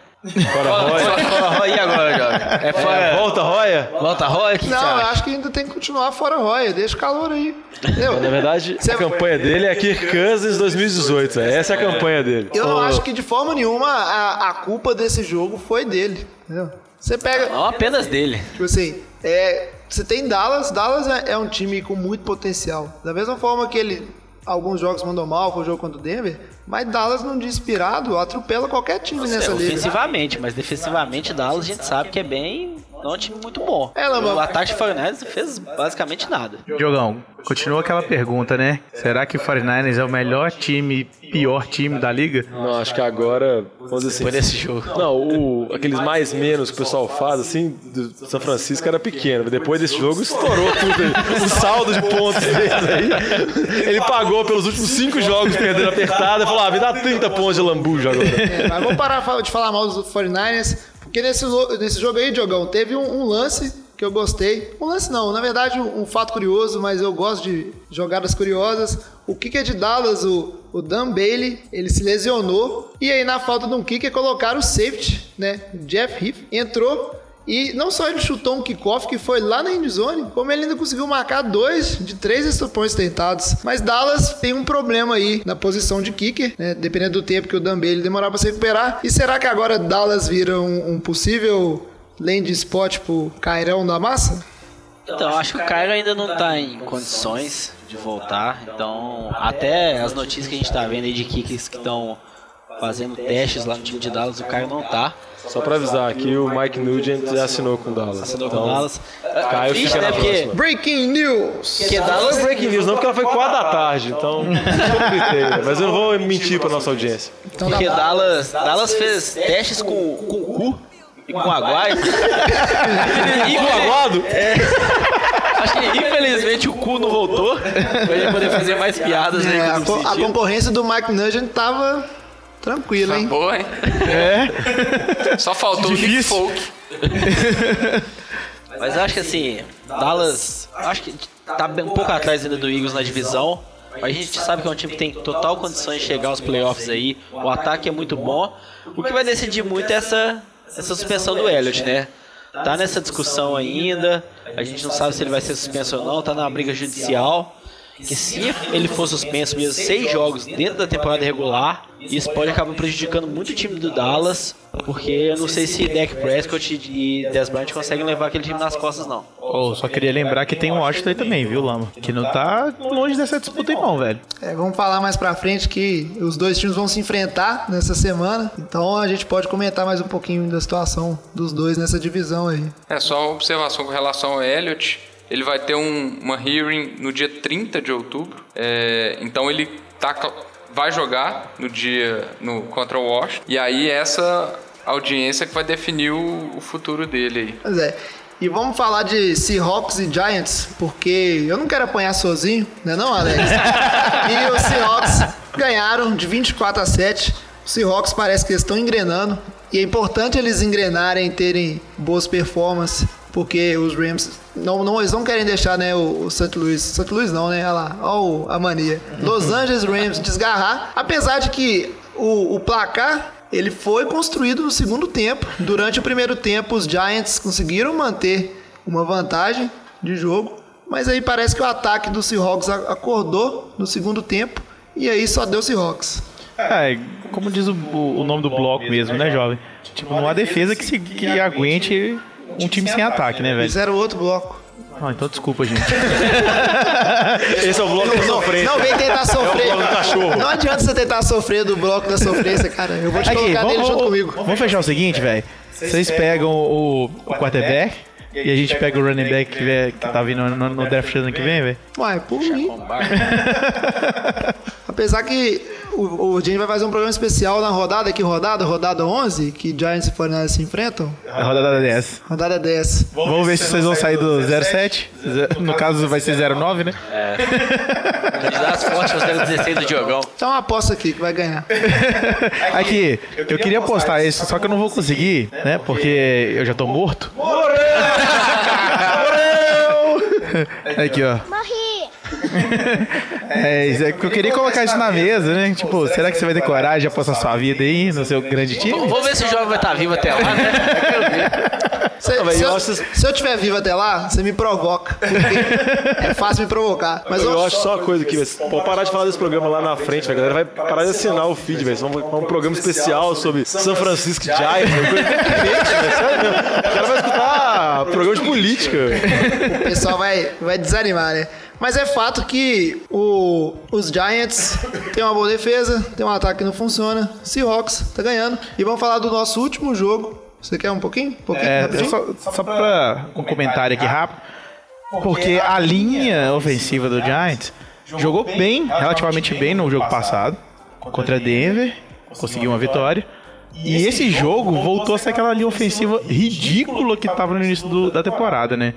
Speaker 4: Fora Roya.
Speaker 5: Fora Roya, e agora, Jovem? É fora.
Speaker 4: Volta, Roya.
Speaker 5: Volta Roya? Que
Speaker 1: Não, eu acho que ainda tem que continuar fora Roya. Deixa o calor aí. Entendeu?
Speaker 4: Na verdade, a campanha dele é Kirk Cousins 2018. velho. Essa é a campanha dele.
Speaker 1: Eu não acho que de forma nenhuma a, a culpa desse jogo foi dele. Entendeu? Você pega,
Speaker 5: Não apenas dele.
Speaker 1: tipo assim, é, você tem Dallas, Dallas é, é um time com muito potencial. Da mesma forma que ele, alguns jogos mandou mal, foi o jogo contra o Denver, mas Dallas num dia inspirado atropela qualquer time nessa
Speaker 5: É,
Speaker 1: liga.
Speaker 5: ofensivamente, mas defensivamente Dallas a gente sabe que é bem. Não é um time muito bom.
Speaker 1: É, Lamba.
Speaker 5: o ataque de 49ers não fez basicamente nada.
Speaker 7: Diogão, continua aquela pergunta, né? Será que o 49ers é o melhor time, pior time da liga?
Speaker 4: Não, acho que agora, vamos dizer assim.
Speaker 5: Foi nesse jogo.
Speaker 4: Não, o, aqueles mais menos que o pessoal faz, assim, do São Francisco era pequeno. Depois desse jogo estourou tudo aí. O saldo de pontos deles aí. Ele pagou pelos últimos cinco jogos perdendo apertada e falou: ah, me dá 30 pontos de lambuja agora.
Speaker 1: É, mas vamos parar de falar mal dos 49ers, porque nesse, nesse jogo aí, Diogão, teve um, um lance que eu gostei. Um lance não, na verdade um, um fato curioso, mas eu gosto de jogadas curiosas. O kicker de Dallas, o, o Dan Bailey, ele se lesionou. E aí na falta de um kicker colocaram o safety, né? Jeff Heath entrou e não só ele chutou um kickoff que foi lá na endzone, como ele ainda conseguiu marcar dois de três points tentados. Mas Dallas tem um problema aí na posição de kicker, né? Dependendo do tempo que o Dan Bailey demorar pra se recuperar. E será que agora Dallas vira um, um possível land spot pro Cairão da massa?
Speaker 5: Então, acho que o Cairo ainda não tá em condições de voltar. Então, até as notícias que a gente tá vendo aí de kickers que estão fazendo testes lá no time de Dallas, o Cairo não tá.
Speaker 4: Só pra avisar aqui, o Mike Nugent já assinou com o Dallas.
Speaker 5: Assinou com
Speaker 4: Então,
Speaker 5: Dallas.
Speaker 4: Caio fica
Speaker 5: né?
Speaker 4: na
Speaker 5: Porque,
Speaker 4: próxima.
Speaker 1: Breaking news!
Speaker 5: porque
Speaker 4: Não
Speaker 5: Dallas
Speaker 4: foi breaking news, não, porque ela foi 4 da tarde, então. né? Mas eu não vou mentir pra nossa audiência.
Speaker 1: Então
Speaker 5: Porque
Speaker 1: tá bom.
Speaker 5: Dallas, Dallas fez testes com, com o cu e com o Aguai.
Speaker 4: E o aguado?
Speaker 5: Acho que infelizmente o cu não voltou pra ele poder fazer mais piadas aí
Speaker 1: É, a, co- a concorrência do Mike Nugent tava tranquila, hein?
Speaker 6: Boa, hein? É. Só faltou o Nick
Speaker 7: Difícil.
Speaker 6: Folk.
Speaker 5: Mas acho que assim, Dallas, acho que tá um pouco atrás ainda do Eagles na divisão. Mas a gente sabe que é um time que tem total condições de chegar aos playoffs aí. O ataque é muito bom. O que vai decidir muito é essa, essa suspensão do Elliott, né? Tá nessa discussão ainda. A gente não sabe se ele vai ser suspenso ou não. Tá na briga judicial. Que se ele for suspenso mesmo seis jogos dentro da temporada regular, isso pode acabar prejudicando muito o time do Dallas. Porque eu não sei se Dak Prescott e Dez Bryant conseguem levar aquele time nas costas, não.
Speaker 7: Oh, só queria lembrar que tem o Washington aí também, viu, Lama? Que não tá longe dessa disputa aí não, velho.
Speaker 1: É, vamos falar mais pra frente que os dois times vão se enfrentar nessa semana. Então a gente pode comentar mais um pouquinho da situação dos dois nessa divisão aí.
Speaker 6: É só uma observação com relação ao Elliott. Ele vai ter um- uma hearing no dia 30 de outubro. É, então ele tá, vai jogar no dia no, contra o Washington. E aí essa audiência que vai definir o, o futuro dele aí.
Speaker 1: Pois é. E vamos falar de Seahawks e Giants, porque eu não quero apanhar sozinho, né não, Alex? e os Seahawks ganharam de 24 a 7. Os Seahawks parece que estão engrenando. E é importante eles engrenarem, terem boas performances, porque os Rams não, não, eles não querem deixar né, o, o St. Louis. St. Louis não, né? Olha lá, olha a mania. Los Angeles Rams desgarrar. Apesar de que o, o placar ele foi construído no segundo tempo. Durante o primeiro tempo, os Giants conseguiram manter uma vantagem de jogo, mas aí parece que o ataque do Seahawks acordou no segundo tempo e aí só deu Seahawks.
Speaker 7: É, como diz o, o nome do bloco mesmo, né, jovem? Tipo, não há defesa que, se, que aguente um time sem ataque, né, velho?
Speaker 1: Eles eram outro bloco.
Speaker 7: Ah, então desculpa, gente.
Speaker 4: Esse é o bloco da sofrência.
Speaker 1: Não vem tentar sofrer.
Speaker 4: bloco do cachorro.
Speaker 1: Não adianta você tentar sofrer do bloco da sofrência, cara. Eu vou te colocar nele junto comigo.
Speaker 7: vamos fechar o seguinte, velho. Vocês pegam o, o quarterback e a gente pega o running back que, vem- que tá vindo no, no draft ano que vem, velho.
Speaker 1: Ué, por mim. Apesar que o, o gente vai fazer um programa especial na rodada, que rodada? Rodada 11, que Giants e 49 se enfrentam.
Speaker 7: A rodada 10.
Speaker 1: Rodada 10.
Speaker 7: Vamos ver se vocês vão sair do 07. No caso, vai ser 09, né?
Speaker 5: Candidatos fortes consideram 16 do Diogão.
Speaker 1: Então uma aposta aqui que vai ganhar.
Speaker 7: Aqui, eu queria postar esse, só que eu não vou conseguir, né? Porque eu já tô morto. Aqui, ó.
Speaker 8: Morri!
Speaker 7: É, isso é que eu queria colocar isso na mesa, né? Tipo, será que você vai ter coragem de apostar sua vida aí no seu grande time?
Speaker 5: Vamos ver se o jovem vai estar vivo até lá, né? Eu quero ver.
Speaker 1: Se, se
Speaker 4: eu
Speaker 1: se eu tiver vivo até lá, você me provoca. é fácil me provocar. Mas
Speaker 4: Eu
Speaker 1: eu,
Speaker 4: acho só uma coisa aqui, velho. Pode parar de falar desse programa lá na frente, velho. A galera vai parar de assinar o feed, velho. Vamos um programa especial sobre São Francisco Giants. O cara vai escutar programa de política, velho.
Speaker 1: o pessoal vai, vai desanimar, né? Mas é fato que o- os Giants têm uma boa defesa, tem um ataque que não funciona. Seahawks tá ganhando. E vamos falar do nosso último jogo. Você quer um pouquinho? Um pouquinho?
Speaker 7: É,
Speaker 1: rapidinho?
Speaker 7: só, só pra um comentário aqui rápido, porque a linha ofensiva do Giants jogou bem, relativamente bem no jogo passado, contra Denver, conseguiu uma vitória. E esse jogo voltou a ser aquela linha ofensiva ridícula que tava no início do- da temporada, né?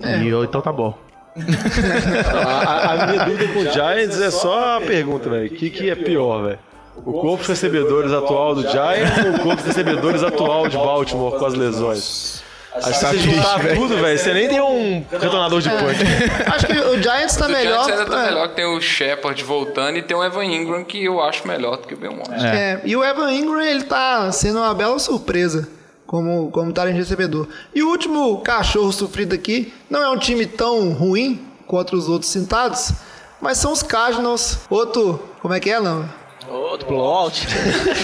Speaker 7: E eu- então tá bom.
Speaker 4: A, a- a minha dúvida com o Giants é só a pergunta, velho. O que, que é pior, velho? O corpo de recebedores atual do Giants ou o corpo de recebedores atual de Baltimore com as lesões? Acho que você juntar tudo, velho, você nem tem um retornador de punch.
Speaker 1: Acho que o Giants tá
Speaker 6: O
Speaker 1: melhor.
Speaker 6: Giants ainda tá
Speaker 1: é.
Speaker 6: melhor que tem o Shepard voltando e tem o Evan Ingram que eu acho melhor do que o Belmont.
Speaker 1: É, e o Evan Ingram, ele tá sendo uma bela surpresa como, como talento recebedor. E o último cachorro sofrido aqui não é um time tão ruim contra os outros sentados, mas são os Cardinals. Outro, como é que é, não?
Speaker 5: Outro blowout.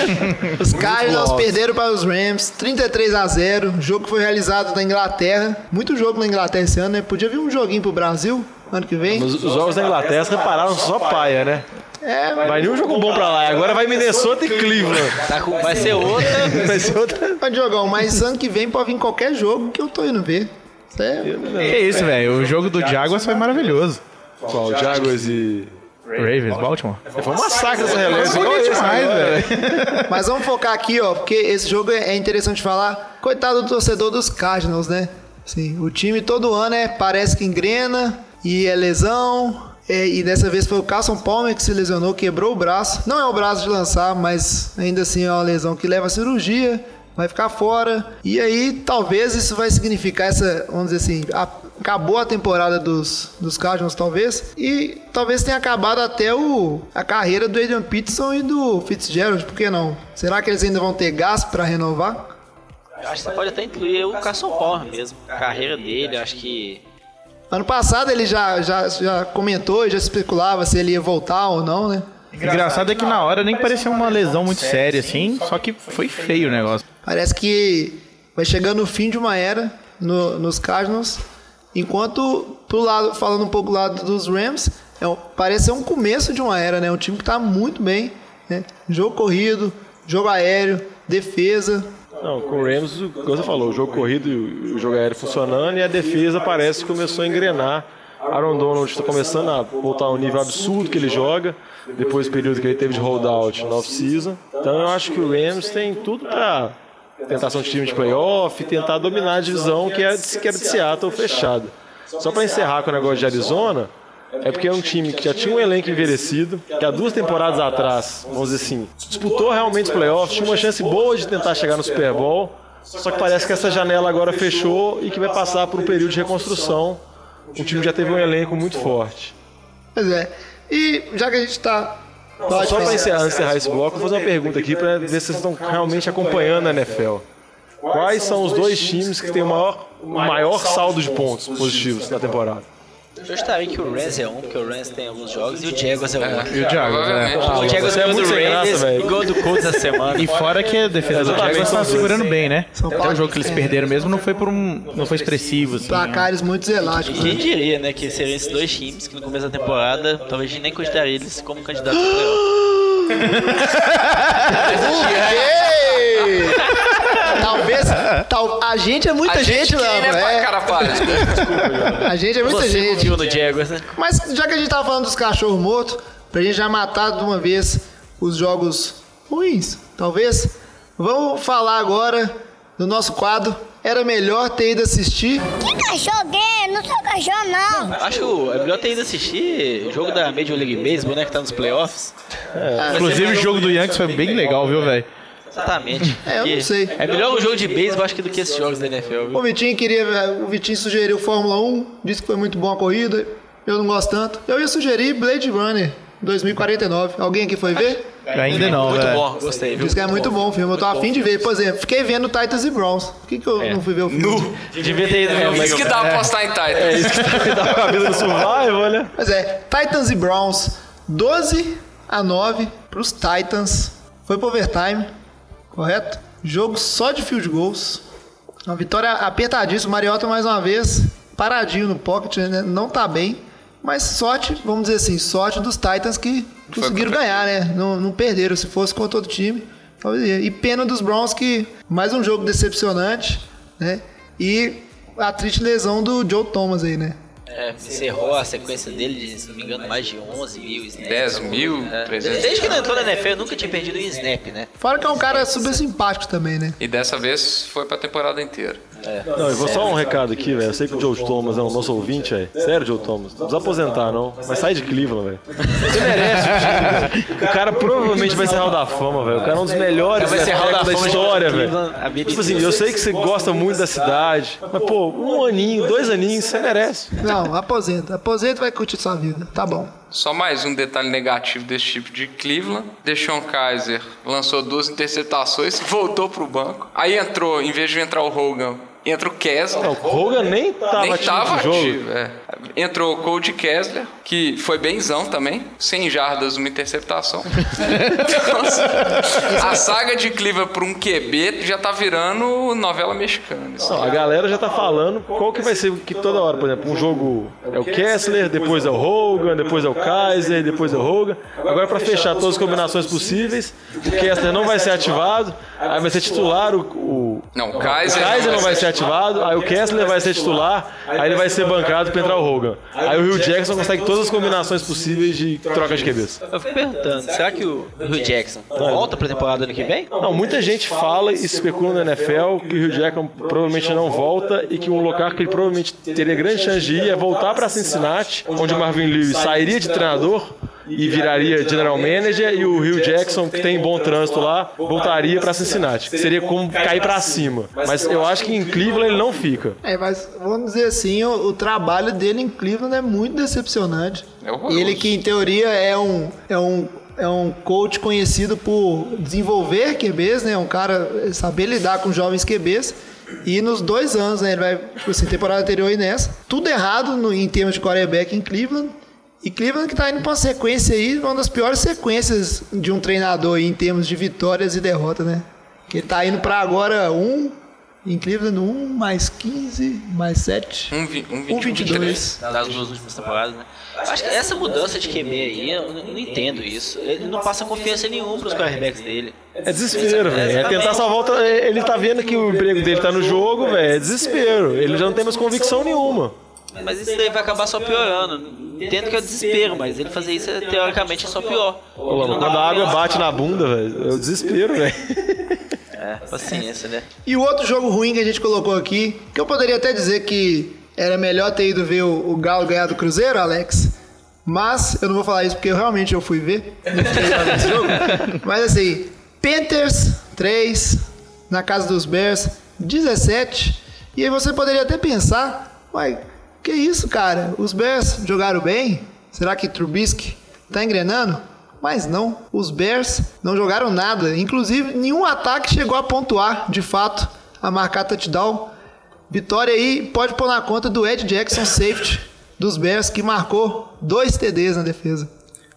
Speaker 1: Os Cardinals perderam para os Rams, 33 a 0. O jogo foi realizado na Inglaterra. Muito jogo na Inglaterra esse ano, né? Podia vir um joguinho pro Brasil ano que vem.
Speaker 4: Os, os jogos da Inglaterra repararam só paia, né?
Speaker 1: É,
Speaker 4: Vai nenhum jogo bom pra lá. Agora vai Minnesota e Cleveland.
Speaker 5: Tá com- vai ser outra.
Speaker 4: Vai ser outra.
Speaker 1: mas Diogão, mas ano que vem pode vir qualquer jogo que eu tô indo ver. É-
Speaker 7: Que isso, velho. O jogo do Jaguars foi maravilhoso.
Speaker 4: Qual? Jaguars e.
Speaker 7: Ravens, Baltimore.
Speaker 4: Foi um massacre essa. Igual esse
Speaker 7: demais, velho.
Speaker 1: Mas vamos focar aqui, ó, porque esse jogo é interessante falar. Coitado do torcedor dos Cardinals, né? Sim, o time todo ano é, parece que engrena e é lesão. É, e dessa vez foi o Carson Palmer que se lesionou, quebrou o braço. Não é o braço de lançar, mas ainda assim é uma lesão que leva a cirurgia. vai ficar fora. E aí, talvez isso vai significar essa, vamos dizer assim, a- acabou a temporada dos, dos Cardinals, talvez. E talvez tenha acabado até o, a carreira do Adrian Peterson e do Fitzgerald, por que não? Será que eles ainda vão ter gás para renovar?
Speaker 5: Acho que você pode até incluir o Carson Palmer mesmo. A carreira dele, acho que.
Speaker 1: Ano passado ele já, já, já comentou e já especulava se ele ia voltar ou não, né?
Speaker 7: Engraçado é que na hora nem parecia uma lesão muito séria, assim, só que foi feio o negócio.
Speaker 1: Parece que vai chegando o fim de uma era no- nos Cardinals, enquanto pro lado, falando um pouco do lado dos Rams, é parece ser um começo de uma era, né? Um time que tá muito bem, né? Jogo corrido, jogo aéreo, defesa.
Speaker 4: Não, com o Rams, o que você falou, o jogo corrido o jogo aéreo funcionando e a defesa parece que começou a engrenar. Aaron Donald está começando a voltar ao nível absurdo que ele joga, depois do período que ele teve de holdout no off-season. Então eu acho que o Rams tem tudo para tentar ser um time de playoff tentar dominar a divisão que era de, que era de Seattle fechada. Só para encerrar com o negócio de Arizona, é porque é um time que já tinha um elenco envelhecido, que há duas temporadas atrás, vamos dizer assim, disputou realmente os playoffs, tinha uma chance boa de tentar chegar no Super Bowl, só que parece que essa janela agora fechou e que vai passar por um período de reconstrução. O time já teve um elenco muito forte.
Speaker 1: Pois é. E já que a gente tá. Pode
Speaker 4: Só para encerrar, encerrar esse bloco, vou fazer uma pergunta aqui para ver se vocês estão realmente acompanhando a NFL. Quais são os dois times que têm o maior, o maior saldo de pontos positivos na temporada?
Speaker 5: Eu estaria que o Rams é um, porque o Rams tem alguns jogos, e o Jaguars é o outro.
Speaker 7: E o Jaguars, é.
Speaker 6: Provavelmente.
Speaker 5: o Jaguars
Speaker 4: é muito
Speaker 5: do
Speaker 4: sem graça,
Speaker 5: e ganhou do Colts essa semana.
Speaker 7: E fora que a defesa do Jaguars tá segurando bem, né? Até o jogo que eles perderam mesmo não foi por um. não foi expressivo, assim.
Speaker 1: Placares muito elásticos.
Speaker 5: Quem diria, né, que seriam esses dois times que no começo da temporada talvez a gente nem cogitaria eles como candidato ao playoff.
Speaker 1: Talvez. Tal, a gente é muita
Speaker 6: A
Speaker 1: gente,
Speaker 6: gente
Speaker 1: lá.
Speaker 6: quem, né, pra cara?
Speaker 1: A gente é muita
Speaker 5: Você
Speaker 1: gente.
Speaker 5: no Jaguars, né?
Speaker 1: Mas já que a gente tava falando dos cachorros mortos, pra gente já matar de uma vez os jogos ruins, talvez, vamos falar agora do nosso quadro. Era melhor ter ido assistir.
Speaker 8: Que cachorro gay? Não sou cachorro, não.
Speaker 5: Acho é melhor ter ido assistir o jogo da Major League Baseball, né, que tá nos playoffs.
Speaker 7: Inclusive o jogo do Yankees foi bem legal, viu, velho?
Speaker 5: Exatamente.
Speaker 1: É, eu não sei.
Speaker 5: É melhor o jogo de beisebol, acho que, do que esses jogos da NFL, viu?
Speaker 1: O Vitinho queria. O Vitinho sugeriu Fórmula 1, disse que foi muito bom a corrida. Eu não gosto tanto. Eu ia sugerir Blade Runner 2049. Alguém aqui foi ver?
Speaker 7: Ainda não,
Speaker 5: Muito
Speaker 7: velho.
Speaker 5: bom, gostei, viu?
Speaker 1: Diz que é muito bom o filme. Eu tô afim de ver. Por exemplo, fiquei vendo Titans e Browns. Por que, que eu não fui ver o filme?
Speaker 5: Devia ter ido ver o
Speaker 6: Isso que dá pra apostar em Titan.
Speaker 4: É isso que tá com a cabeça do survival, né?
Speaker 1: Mas é, Titans e Browns, 12 a 9 pros Titans. Foi pro overtime, correto? Jogo só de field goals. Uma vitória apertadíssima. Mariota mais uma vez, paradinho no pocket, né? não tá bem. Mas sorte, vamos dizer assim, sorte dos Titans que conseguiram ganhar, né? Não, não perderam. Se fosse contra outro time. E pena dos Browns que mais um jogo decepcionante, né? E a triste lesão do Joe Thomas aí, né?
Speaker 5: É, encerrou a sequência dele de, se não me engano, mais de 11 mil snaps.
Speaker 6: 10 mil,
Speaker 5: É.
Speaker 6: 300.
Speaker 5: Desde que ele entrou na NFL, nunca tinha perdido um snap, né?
Speaker 1: Fora que é um cara super simpático também, né?
Speaker 6: E dessa vez foi pra temporada inteira.
Speaker 4: Não, eu vou só um recado aqui, velho. Eu sei que o Joe Thomas é o nosso ouvinte, velho. Sério, Joe Thomas. Não precisa aposentar, não. Mas sai de Cleveland, velho. Você merece o cara provavelmente vai ser Hall da Fama, velho. O cara é um dos melhores
Speaker 5: Vai ser Hall da
Speaker 4: da história, velho. Tipo assim, eu sei que você gosta muito da cidade. Mas, pô, um aninho, dois aninhos, você merece.
Speaker 1: Não, aposenta. Aposenta e vai curtir sua vida. Tá bom.
Speaker 6: Só mais um detalhe negativo desse tipo de Cleveland. Deshaun Kaiser lançou duas interceptações, voltou pro banco. Aí entrou, em vez de entrar o Hogan, entra o Kessler.
Speaker 4: Não, o Hogan nem tava
Speaker 6: Nem tava ativo, é. Entrou o Cody Kessler, que foi benzão também, 100 jardas, uma interceptação. Então, assim, a saga de Cleveland por um QB já tá virando novela mexicana.
Speaker 4: Não, a galera já tá falando qual que vai ser que toda hora, por exemplo, um jogo é o Kessler, depois é o Hogan, depois é o Kaiser, depois é o Hogan. Agora pra fechar todas as combinações possíveis, o Kessler não vai ser ativado, aí vai ser titular o, o
Speaker 6: Não, o
Speaker 4: o
Speaker 6: Kaiser,
Speaker 4: Kaiser não vai ser ativado, aí o Kessler vai ser titular, aí ele vai ser bancado pra entrar o Hogan. Aí o Rio Jackson consegue todas as combinações possíveis de troca de QBs.
Speaker 5: Eu fico perguntando, será que o Hugh Jackson volta pra temporada ano que vem?
Speaker 4: Não, muita gente fala e especula na NFL que o Rio Jackson provavelmente não volta e que um lugar que ele provavelmente teria grande chance de ir é voltar para Cincinnati, onde o Marvin Lewis sairia de treinador e viraria general manager e o Rio Jackson, que tem bom trânsito lá, voltaria para Cincinnati. Seria como cair para cima. Mas eu acho que em Cleveland ele não fica.
Speaker 1: É, mas vamos dizer assim, o, o trabalho dele em Cleveland é muito decepcionante.
Speaker 6: É.
Speaker 1: Ele que em teoria é um é um é um coach conhecido por desenvolver QBs, né? Um cara saber lidar com jovens QBs. E nos dois anos, né? Ele vai, tipo assim, temporada anterior e nessa. Tudo errado no, em termos de quarterback em Cleveland. E Cleveland que tá indo pra uma sequência aí, uma das piores sequências de um treinador aí, em termos de vitórias e derrotas, né? Que ele tá indo pra agora um, em Cleveland, um mais 15, mais 7.
Speaker 6: Um, vi- um,
Speaker 1: Um
Speaker 6: 21,
Speaker 1: 22.
Speaker 5: das duas últimas temporadas, né? Acho que essa mudança de QB aí, eu não, entendo isso. Ele não passa confiança nenhuma pros quarterbacks dele.
Speaker 4: É desespero, velho. É tentar salvar tra- Ele tá vendo que o emprego dele tá no jogo, velho. É desespero. Ele já não tem mais convicção nenhuma.
Speaker 5: Mas isso daí vai acabar só piorando. Entendo que é o desespero, mas ele fazer isso é, teoricamente é só pior.
Speaker 4: Ô, Lama, quando a água bate na bunda, velho, é o desespero, velho.
Speaker 5: É, paciência, né?
Speaker 1: E o outro jogo ruim que a gente colocou aqui, que eu poderia até dizer que era melhor ter ido ver o, o Galo ganhar do Cruzeiro, Alex. Mas eu não vou falar isso porque eu realmente eu fui ver. Nesse jogo. Mas assim, Panthers 3, na casa dos Bears 17. E aí você poderia até pensar, uai, que isso, cara? Os Bears jogaram bem? Será que Trubisky tá engrenando? Mas não, os Bears não jogaram nada. Inclusive, nenhum ataque chegou a pontuar, de fato, a marcar touchdown. Vitória aí pode pôr na conta do Ed Jackson, safety dos Bears, que marcou dois TDs na defesa.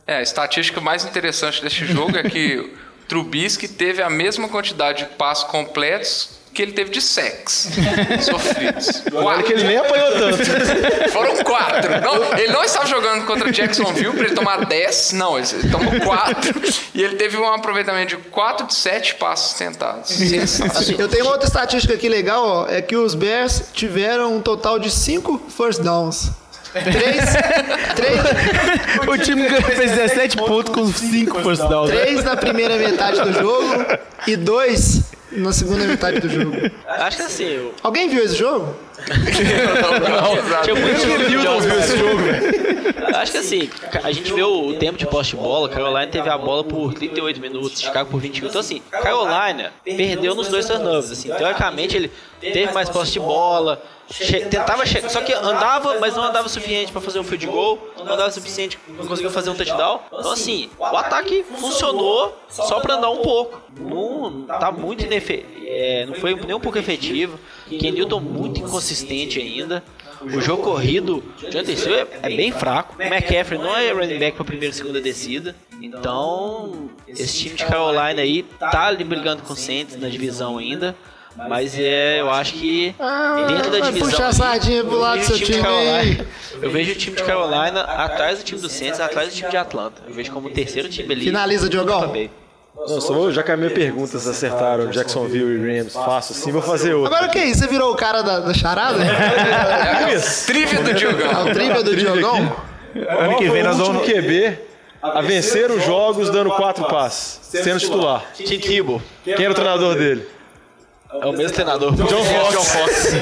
Speaker 6: É, a estatística mais interessante deste jogo é que Trubisky teve a mesma quantidade de passos completos que ele teve de sacks sofridos.
Speaker 4: Olha que ele nem apanhou tanto.
Speaker 6: Foram quatro. Não, ele não estava jogando contra Jacksonville para ele tomar 10. Não, ele tomou quatro. E ele teve um aproveitamento de 4 de 7 passos tentados. Sensacional.
Speaker 1: Eu tenho uma outra estatística aqui legal, ó, é que os Bears tiveram um total de cinco first downs. Três, três,
Speaker 7: O time fez 17 pontos com 5 first downs.
Speaker 1: três na primeira metade do jogo e dois na segunda metade do jogo.
Speaker 5: Acho que assim, eu...
Speaker 1: Alguém viu esse jogo?
Speaker 5: tinha muito jogo
Speaker 4: Newton viu esse jogo, velho.
Speaker 5: Acho que assim, a gente vê o tempo de posse de bola, Carolina teve a bola por 38 minutos, Chicago por 21. Então assim, Carolina perdeu nos dois turnovers, assim. Teoricamente ele teve mais posse de bola, che- tentava chegar, só que andava, mas não andava o suficiente para fazer um field goal, não andava o suficiente, não conseguiu fazer um touchdown. Então assim, o ataque funcionou só para andar um pouco. Não tá muito inefe, é, não foi nem um pouco efetivo. Ken Newton muito inconsistente ainda. O jogo corrido de Anderson é, é bem fraco. O McCaffrey não é running back para primeira e segunda descida. Então, esse time de Carolina aí tá ali brigando com o Saints na divisão ainda. Mas é, eu acho que dentro da divisão.
Speaker 1: puxar a sardinha pro
Speaker 5: eu
Speaker 1: lado
Speaker 5: vejo
Speaker 1: do
Speaker 5: o
Speaker 1: seu time.
Speaker 5: Carolina- Eu vejo o time de Carolina atrás do time do Saints, atrás do time de Atlanta. Eu vejo como o terceiro time ali.
Speaker 1: Finaliza, Diogão.
Speaker 4: Só vou- já que as minhas perguntas acertaram Jacksonville e Rams fácil, sim, vou fazer outra.
Speaker 1: Agora o que é isso? Você virou o cara da, da charada?
Speaker 6: Do
Speaker 1: É
Speaker 6: Diogão.
Speaker 1: o trivia do Diogão?
Speaker 7: Ano que vem nós
Speaker 4: o
Speaker 7: vamos.
Speaker 4: QB a vencer os jogos dando quatro passes, sendo titular.
Speaker 5: Tim Tebow.
Speaker 4: Quem era o treinador dele?
Speaker 5: É o mesmo treinador.
Speaker 4: John Fox. John Fox.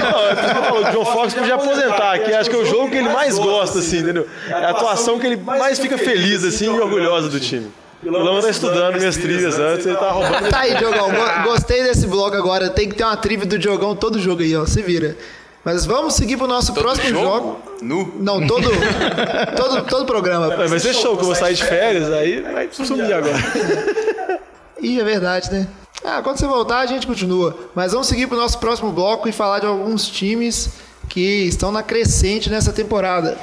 Speaker 4: Não, é o John Fox podia aposentar, que acho que é o jogo que ele mais gosta, assim, entendeu? É a atuação que ele mais fica feliz, assim, e orgulhoso do time. O Lama tá estudando minhas trilhas antes, ele tá roubando.
Speaker 1: Tá aí, Diogão. Go- Gostei desse bloco agora. Tem que ter uma trivia do Diogão todo jogo aí, ó. Se vira. Mas vamos seguir pro nosso próximo jogo.
Speaker 6: Jogo? Nu.
Speaker 1: Não, todo, todo, todo programa.
Speaker 4: Vai ser show que eu vou sair de férias, aí vai sumir agora.
Speaker 1: Ih, é verdade, né? Ah, quando você voltar, a gente continua. Mas vamos seguir pro nosso próximo bloco e falar de alguns times que estão na crescente nessa temporada.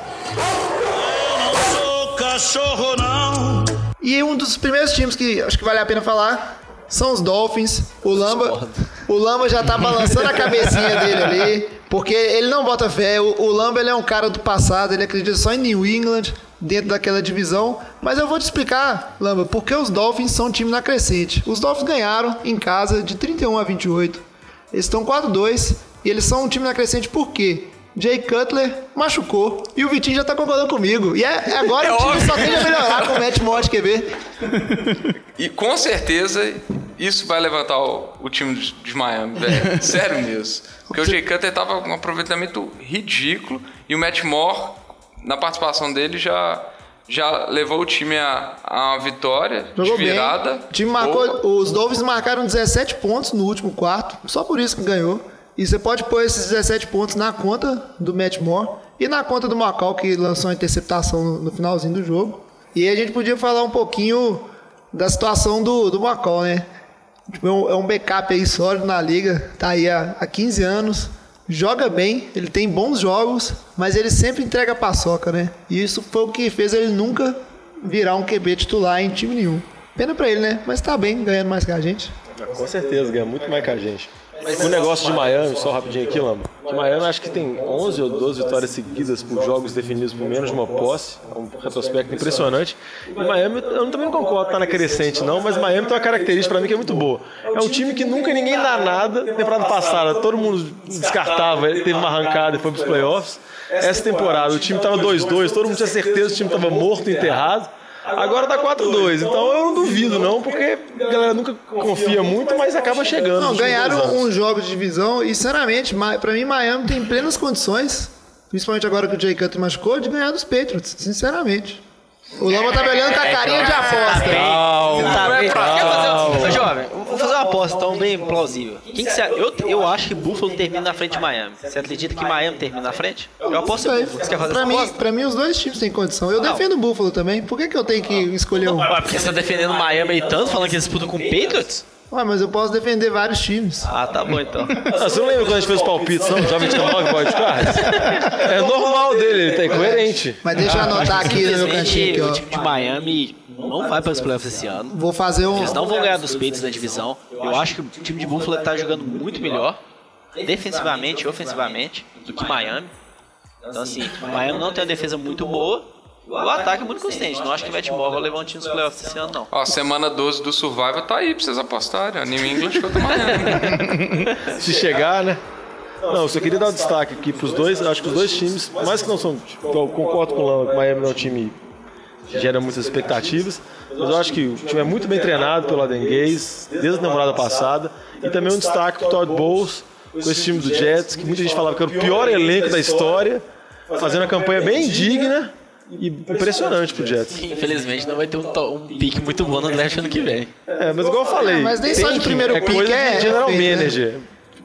Speaker 2: Sou cachorro não.
Speaker 1: E um dos primeiros times que acho que vale a pena falar são os Dolphins. O Lamba, o Lamba já tá balançando a cabecinha dele ali, porque ele não bota fé. O, o Lamba ele é um cara do passado, ele acredita só em New England, dentro daquela divisão. Mas eu vou te explicar, Lamba, porque os Dolphins são um time na crescente. Os Dolphins ganharam em casa de 31 a 28. Eles estão 4-2 e eles são um time na crescente por quê? Jay Cutler machucou e o Vitinho já tá concordando comigo. E é, é agora
Speaker 6: É
Speaker 1: o time
Speaker 6: óbvio.
Speaker 1: só tende a melhorar com o Matt quer ver?
Speaker 6: E com certeza isso vai levantar o, o time de, de Miami, velho. Sério mesmo. Porque o Jay Cutler tava com um aproveitamento ridículo e o Matt Moore, na participação dele, já já levou o time a, a uma vitória
Speaker 1: Jogou
Speaker 6: de virada.
Speaker 1: bem. O time marcou, os Dolphins marcaram 17 pontos no último quarto, só por isso que ganhou. E você pode pôr esses 17 pontos na conta do Matt Moore e na conta do Macau, que lançou a interceptação no, no finalzinho do jogo. E aí a gente podia falar um pouquinho da situação do, do Macau, né? Tipo, é um, é um backup aí sólido na liga, tá aí há, há 15 anos, joga bem, ele tem bons jogos, mas ele sempre entrega paçoca, né? E isso foi o que fez ele nunca virar um QB titular em time nenhum. Pena pra ele, né? Mas tá bem, ganhando mais que a gente.
Speaker 4: Com certeza, ganha muito mais que a gente. O negócio de Miami, só rapidinho aqui, Lamba. Que Miami acho que tem 11 ou 12 vitórias seguidas por jogos definidos por menos de uma posse. É um retrospecto impressionante. E Miami, eu também não concordo, tá na crescente não, mas Miami tem uma característica pra mim que é muito boa. É um time que nunca ninguém dá nada. Temporada passada, todo mundo descartava, teve uma arrancada e foi pros playoffs. Essa temporada, o time tava 2-2, todo mundo tinha certeza que o time tava morto, enterrado. Agora tá 4-2, então eu não duvido não, porque a galera nunca confia muito, mas acaba chegando.
Speaker 1: Não, ganharam um jogo de divisão e, sinceramente, pra mim, Miami tem plenas condições, principalmente agora que o Jay Cutler machucou, de ganhar dos Patriots, sinceramente. O Lama tá me olhando com a carinha de aposta.
Speaker 4: Calma,
Speaker 5: Tá bem. Quer fazer Jovem, vou fazer uma aposta então bem plausível. Quem que você... eu, eu acho que Buffalo termina na frente de Miami. Você acredita que Miami termina na frente? Eu aposto em. Buffalo. Você quer fazer
Speaker 1: Pra
Speaker 5: essa
Speaker 1: mim,
Speaker 5: aposta?
Speaker 1: pra mim, os dois times têm condição. Eu defendo o Buffalo também. Por que, que eu tenho que escolher um?
Speaker 5: Ué, porque você tá defendendo Miami aí tanto, falando que eles disputam com o Patriots?
Speaker 1: Ué, mas eu posso defender vários times.
Speaker 5: Ah, tá bom então.
Speaker 4: Ah, você não lembra quando a gente fez os palpites, não? Já 29 wildcards? É normal dele, ele tá incoerente.
Speaker 1: Mas deixa eu anotar aqui no meu cantinho aqui,
Speaker 5: o
Speaker 1: ó.
Speaker 5: time de Miami não vai para os playoffs esse ano.
Speaker 1: Vou fazer um.
Speaker 5: Eles não vão ganhar dos Patriots da divisão. Eu acho que o time de Buffalo tá jogando muito melhor, defensivamente e ofensivamente, do que Miami. Então, assim, Miami não tem uma defesa muito boa. O ataque é muito consistente. Não acho que o vai levar um time nos playoffs esse ano, não.
Speaker 6: Ó, semana 12 do Survival tá aí pra vocês apostarem. ó. New England contra Miami.
Speaker 4: Se chegar, né? Não, eu só queria dar um destaque aqui pros dois. Eu acho que os dois times, mais que não são. tipo, Eu concordo com o Lama que o Miami não é um time gera muitas expectativas. Mas eu acho que o time é muito bem treinado pelo Adenguez, desde a temporada passada. E também um destaque pro Todd Bowles, com esse time do Jets, que muita gente falava que era o pior elenco da história, fazendo uma campanha bem digna e impressionante pro Jets.
Speaker 5: Infelizmente, não vai ter um, um pique muito bom no draft ano que vem.
Speaker 4: É, mas igual eu falei.
Speaker 1: Mas nem
Speaker 4: tem
Speaker 1: só de primeiro
Speaker 4: é
Speaker 1: pick
Speaker 4: coisa
Speaker 1: é
Speaker 4: de general
Speaker 1: feito, né?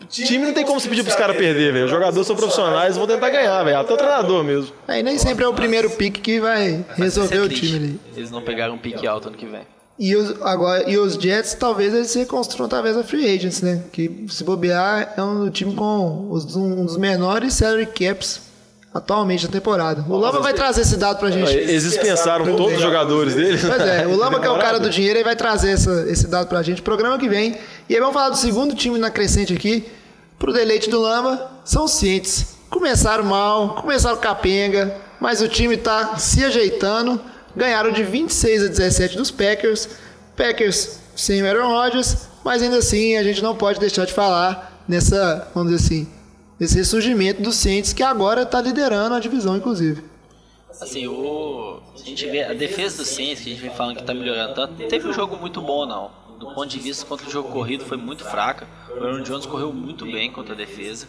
Speaker 4: Time não tem como se pedir pros caras perder, velho. Os jogadores são profissionais, vão tentar ganhar, velho. Até o treinador mesmo.
Speaker 1: Aí nem sempre é o primeiro pick que vai resolver o time ali.
Speaker 5: Eles não pegaram um pique alto ano que vem.
Speaker 1: E os, agora, e os Jets, talvez eles se reconstruam através da Free Agents, né? Que se bobear, é um time com os- um dos menores salary caps atualmente na temporada. O Lama vai trazer esse dado pra gente.
Speaker 4: Eles dispensaram todos os jogadores deles.
Speaker 1: Pois é, o Lama que é o cara do dinheiro, ele vai trazer essa- esse dado pra gente. Programa que vem. E aí vamos falar do segundo time na crescente aqui. Pro deleite do Lama, são os Saints. Começaram mal, começaram capenga, mas o time tá se ajeitando. Ganharam de 26 a 17 dos Packers. Packers sem o Aaron Rodgers, mas ainda assim a gente não pode deixar de falar nessa, vamos dizer assim, nesse ressurgimento dos Saints que agora tá liderando a divisão, inclusive.
Speaker 5: Assim, o... a gente vê a defesa do Saints, que a gente vem falando que tá melhorando tanto, não teve um jogo muito bom, não. Do ponto de vista contra o jogo corrido, foi muito fraca. O Aaron Jones correu muito bem contra a defesa.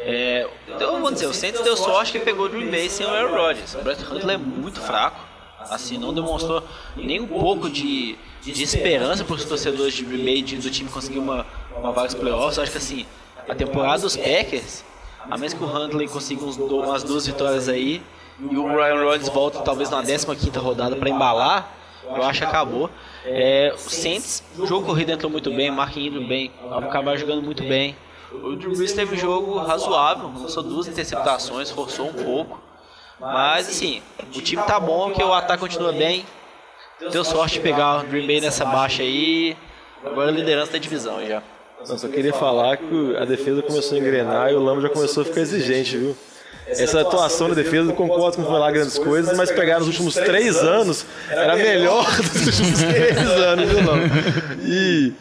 Speaker 5: É, então, vamos dizer, o Saints deu sorte que pegou o Green Bay sem o Aaron Rodgers. O Brett Huntley é muito fraco. Assim, não demonstrou nem um pouco de, de esperança para os torcedores de Green Bay de- do time conseguir uma, uma vaga nos playoffs. Acho que assim, a temporada dos Packers, a menos que o Huntley consiga uns umas duas vitórias aí, e o Ryan Rodgers volta talvez na 15ª rodada para embalar, eu acho que acabou. É, o Saints, o jogo corrido entrou muito bem, Mark Ingram bem, acabaram jogando muito bem. O Drew Brees teve um jogo razoável, lançou duas interceptações, forçou um pouco. Mas assim, o time tá bom, que o ataque continua bem. Deu sorte de pegar o Green Bay nessa baixa aí. Agora a liderança da divisão já.
Speaker 4: Eu só queria falar que a defesa começou a engrenar e o Lama já começou a ficar exigente, viu? Essa atuação da defesa, eu concordo que não foi lá grandes coisas, mas pegar nos últimos três anos era melhor dos últimos três anos, viu, Lama? E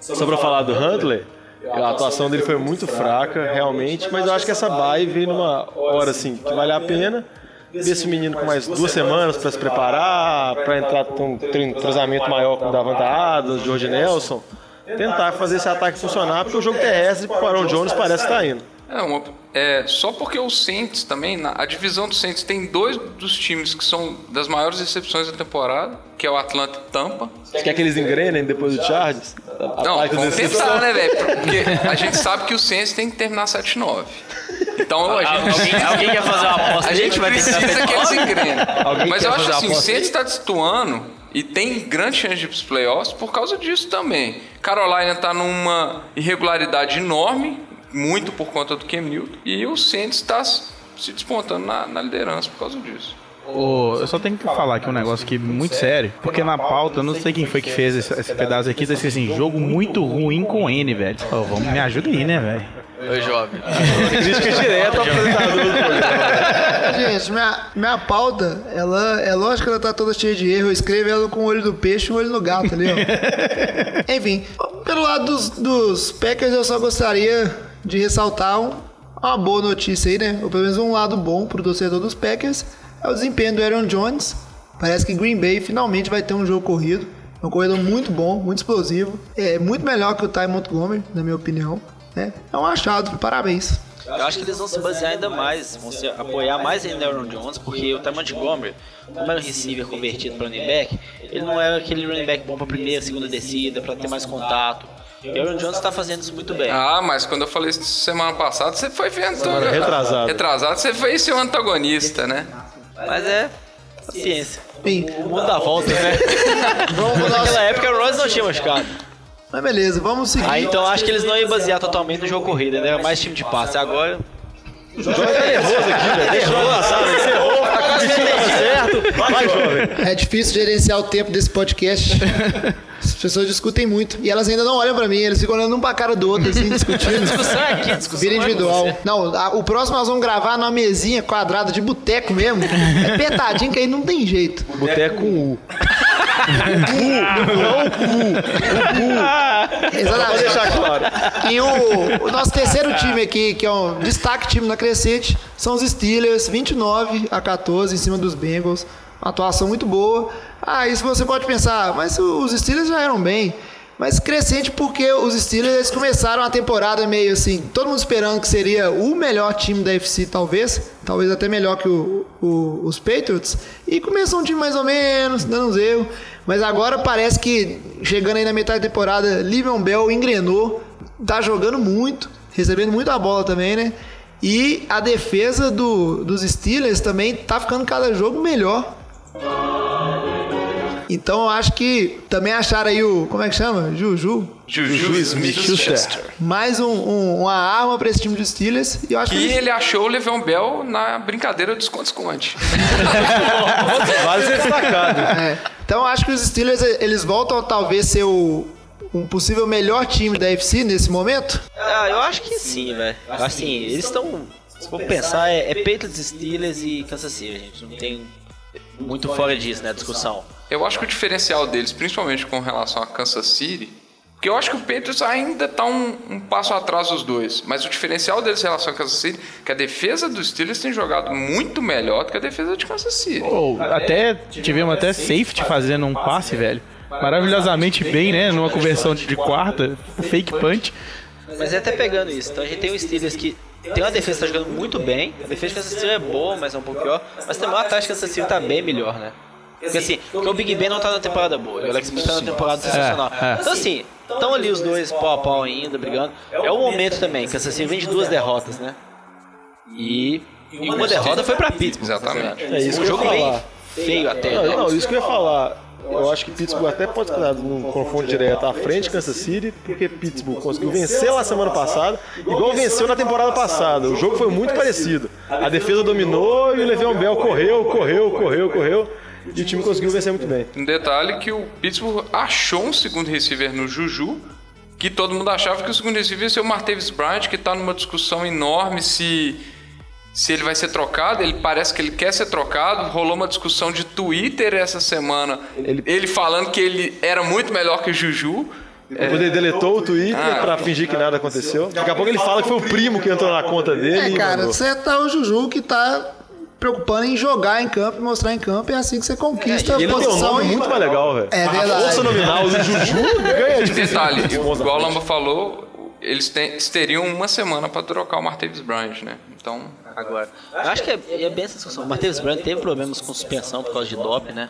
Speaker 4: só pra falar do Huntley, a atuação dele foi muito fraca, realmente, mas eu acho que essa bye veio numa hora assim que vale a pena. Ver esse menino com mais duas semanas para se preparar, para entrar com um entrosamento maior com o Davanta Adams, George Nelson, tentar fazer esse ataque funcionar, porque o jogo terrestre para o Aaron Jones parece estar indo.
Speaker 6: É, uma é, só porque o Saints também, na- a divisão do Saints tem dois dos times que são das maiores decepções da temporada, que é o Atlanta e Tampa.
Speaker 4: Você quer que eles engrenem depois do Chargers? A- a
Speaker 6: Não, vamos tentar, né, velho? Porque a gente sabe que o Saints tem que terminar 7-9. Então a gente,
Speaker 5: Alguém, alguém quer fazer uma aposta?
Speaker 6: a gente
Speaker 5: vai
Speaker 6: precisa
Speaker 5: tentar
Speaker 6: que eles engrenem. Mas eu acho assim, o Saints está destoando e tem grande chance de ir playoffs por causa disso também. Carolina tá numa irregularidade enorme, muito por conta do Cam Newton, e o Saints está se despontando na, na liderança por causa disso.
Speaker 7: Ô, eu só tenho que falar aqui um negócio aqui muito sério, porque na pauta, eu não sei quem foi que fez esse, esse pedaço aqui, tá escrito assim, jogo muito ruim com N, velho. Ô, vamos, me ajuda aí, né, velho?
Speaker 5: Oi, jovem.
Speaker 4: Crítica direta ao apresentador do programa.
Speaker 1: Gente, minha, minha pauta, ela é lógico que ela tá toda cheia de erro. Eu escrevo ela com o olho do peixe e o olho no gato ali, ó. Enfim, pelo lado dos, dos Packers, eu só gostaria de ressaltar um- uma boa notícia aí, né? Ou pelo menos um lado bom pro torcedor dos Packers. É o desempenho do Aaron Jones. Parece que Green Bay finalmente vai ter um jogo corrido. É um corredor muito bom, muito explosivo. É muito melhor que o Ty Montgomery, na minha opinião. né? É um achado, parabéns.
Speaker 5: Eu acho que eles vão se basear ainda mais, vão se apoiar mais ainda no Aaron Jones, porque o Ty Montgomery, como é um receiver convertido para running back, ele não é aquele running back bom para primeira, segunda descida, para ter mais contato. E o Aaron Jones está fazendo isso muito bem.
Speaker 6: Ah, mas quando eu falei isso semana passada, você foi vendo.
Speaker 4: Semana retrasada.
Speaker 6: Retrasado, você foi seu antagonista, né?
Speaker 5: Mas é paciência. O mundo dá voltas, né? Naquela época o Rose não tinha machucado.
Speaker 1: Mas beleza, vamos seguir.
Speaker 5: Aí então acho que eles não iam basear totalmente no jogo corrida, né? Mais time de passe. Agora.
Speaker 4: O Jovem tá nervoso aqui, velho. Deixa eu lançar. Você errou, tá quase certo. Vai, Jovem.
Speaker 1: É difícil gerenciar o tempo desse podcast. As pessoas discutem muito. E elas ainda não olham pra mim, eles ficam olhando um pra cara do outro, assim, discutindo.
Speaker 5: Discussão aqui, discussão
Speaker 1: Vira
Speaker 5: não
Speaker 1: individual. Não, a- o próximo nós vamos gravar numa mesinha quadrada de boteco mesmo. É apertadinho que aí não tem jeito.
Speaker 4: Boteco com U. Pode
Speaker 1: Exatamente.
Speaker 4: deixar claro.
Speaker 1: E o, o nosso terceiro time aqui, que é um destaque time na crescente, são os Steelers, 29 a 14 em cima dos Bengals. Uma atuação muito boa. Ah, isso você pode pensar, mas os Steelers já eram bem. Mas crescente porque os Steelers começaram a temporada meio assim, todo mundo esperando que seria o melhor time da FC, talvez. Talvez até melhor que o- o- os Patriots. E começou um time mais ou menos, dando uns erros. Mas agora parece que, chegando aí na metade da temporada, Livion Bell engrenou, tá jogando muito, recebendo muita bola também, né? E a defesa do- dos Steelers também tá ficando cada jogo melhor. Então eu acho que também acharam aí o. Como é que chama? Juju.
Speaker 6: Juju Smith-Schuster.
Speaker 1: Mais um- um- uma arma pra esse time dos Steelers. E eu acho
Speaker 6: Que
Speaker 1: que.
Speaker 6: ele achou o Le'Veon Bell na brincadeira do esconde-esconde.
Speaker 4: Vale ser destacado.
Speaker 1: É. Então eu acho que os Steelers eles voltam a talvez ser o, um possível melhor time da FC nesse momento.
Speaker 5: Ah, eu acho que sim, velho. Assim, eles estão. Se for pensar, é, é Patriots, Steelers e Kansas City, gente. Não tem muito fora disso, né? Discussão.
Speaker 6: Eu acho que o diferencial deles, principalmente com relação a Kansas City, porque eu acho que o Patriots ainda tá um, um passo atrás dos dois, mas o diferencial deles em relação a Kansas City é que a defesa dos Steelers tem jogado muito melhor do que a defesa de Kansas City.
Speaker 7: Ou até tivemos até safety fazendo um passe, velho. Maravilhosamente bem, né? Numa conversão de de quarta, fake punch.
Speaker 5: Mas é até pegando isso. Então a gente tem o Steelers que tem uma defesa que tá jogando muito bem. A defesa de Kansas City é boa, mas é um pouco pior. Mas também o ataque de Kansas City tá bem melhor, né? Porque assim, porque o Big Ben não tá na temporada boa, e o Alex Smith tá na temporada sensacional.
Speaker 7: é.
Speaker 5: Então assim, estão ali os dois pau a pau ainda, brigando. É o momento também, Kansas City vem de duas derrotas, né? E, e uma derrota foi pra Pittsburgh.
Speaker 6: Exatamente.
Speaker 5: É
Speaker 4: isso
Speaker 5: um
Speaker 4: que eu
Speaker 5: jogo bem
Speaker 4: falar.
Speaker 5: feio até.
Speaker 4: Não,
Speaker 5: né?
Speaker 4: não, isso que eu ia falar. Eu acho que Pittsburgh até pode dado num confronto direto à frente Kansas City, porque Pittsburgh conseguiu vencer lá semana passada, igual venceu na temporada passada. O jogo foi muito parecido. A defesa dominou e o Le'Veon Bell correu, correu, correu, correu, e o time conseguiu vencer muito bem.
Speaker 6: Um detalhe que o Pittsburgh achou um segundo receiver no Juju, que todo mundo achava que o segundo receiver ia ser o Martavis Bryant, que está numa discussão enorme se, se ele vai ser trocado. Ele parece que ele quer ser trocado. Rolou uma discussão de Twitter essa semana, ele, falando que ele era muito melhor que o Juju.
Speaker 4: Quando ele deletou o Twitter
Speaker 6: Ah.
Speaker 4: pra fingir que nada aconteceu. Daqui a pouco ele fala que foi o primo que entrou na conta dele
Speaker 1: É,
Speaker 4: e
Speaker 1: cara, você tá o Juju que tá preocupando em jogar em campo e mostrar em campo. É assim que você conquista
Speaker 4: E
Speaker 1: a
Speaker 4: ele tem um
Speaker 1: posição.
Speaker 4: nome muito mais legal, velho.
Speaker 1: É
Speaker 4: A
Speaker 1: verdade.
Speaker 4: força nominal do Juju ganha de
Speaker 6: Detalhe, igual o Lamba falou, eles, têm- eles teriam uma semana para trocar o Martavis Bryant, né? Então,
Speaker 5: Agora, eu acho que é, é bem essa discussão. O Matheus Branco teve problemas com suspensão por causa de doping, né?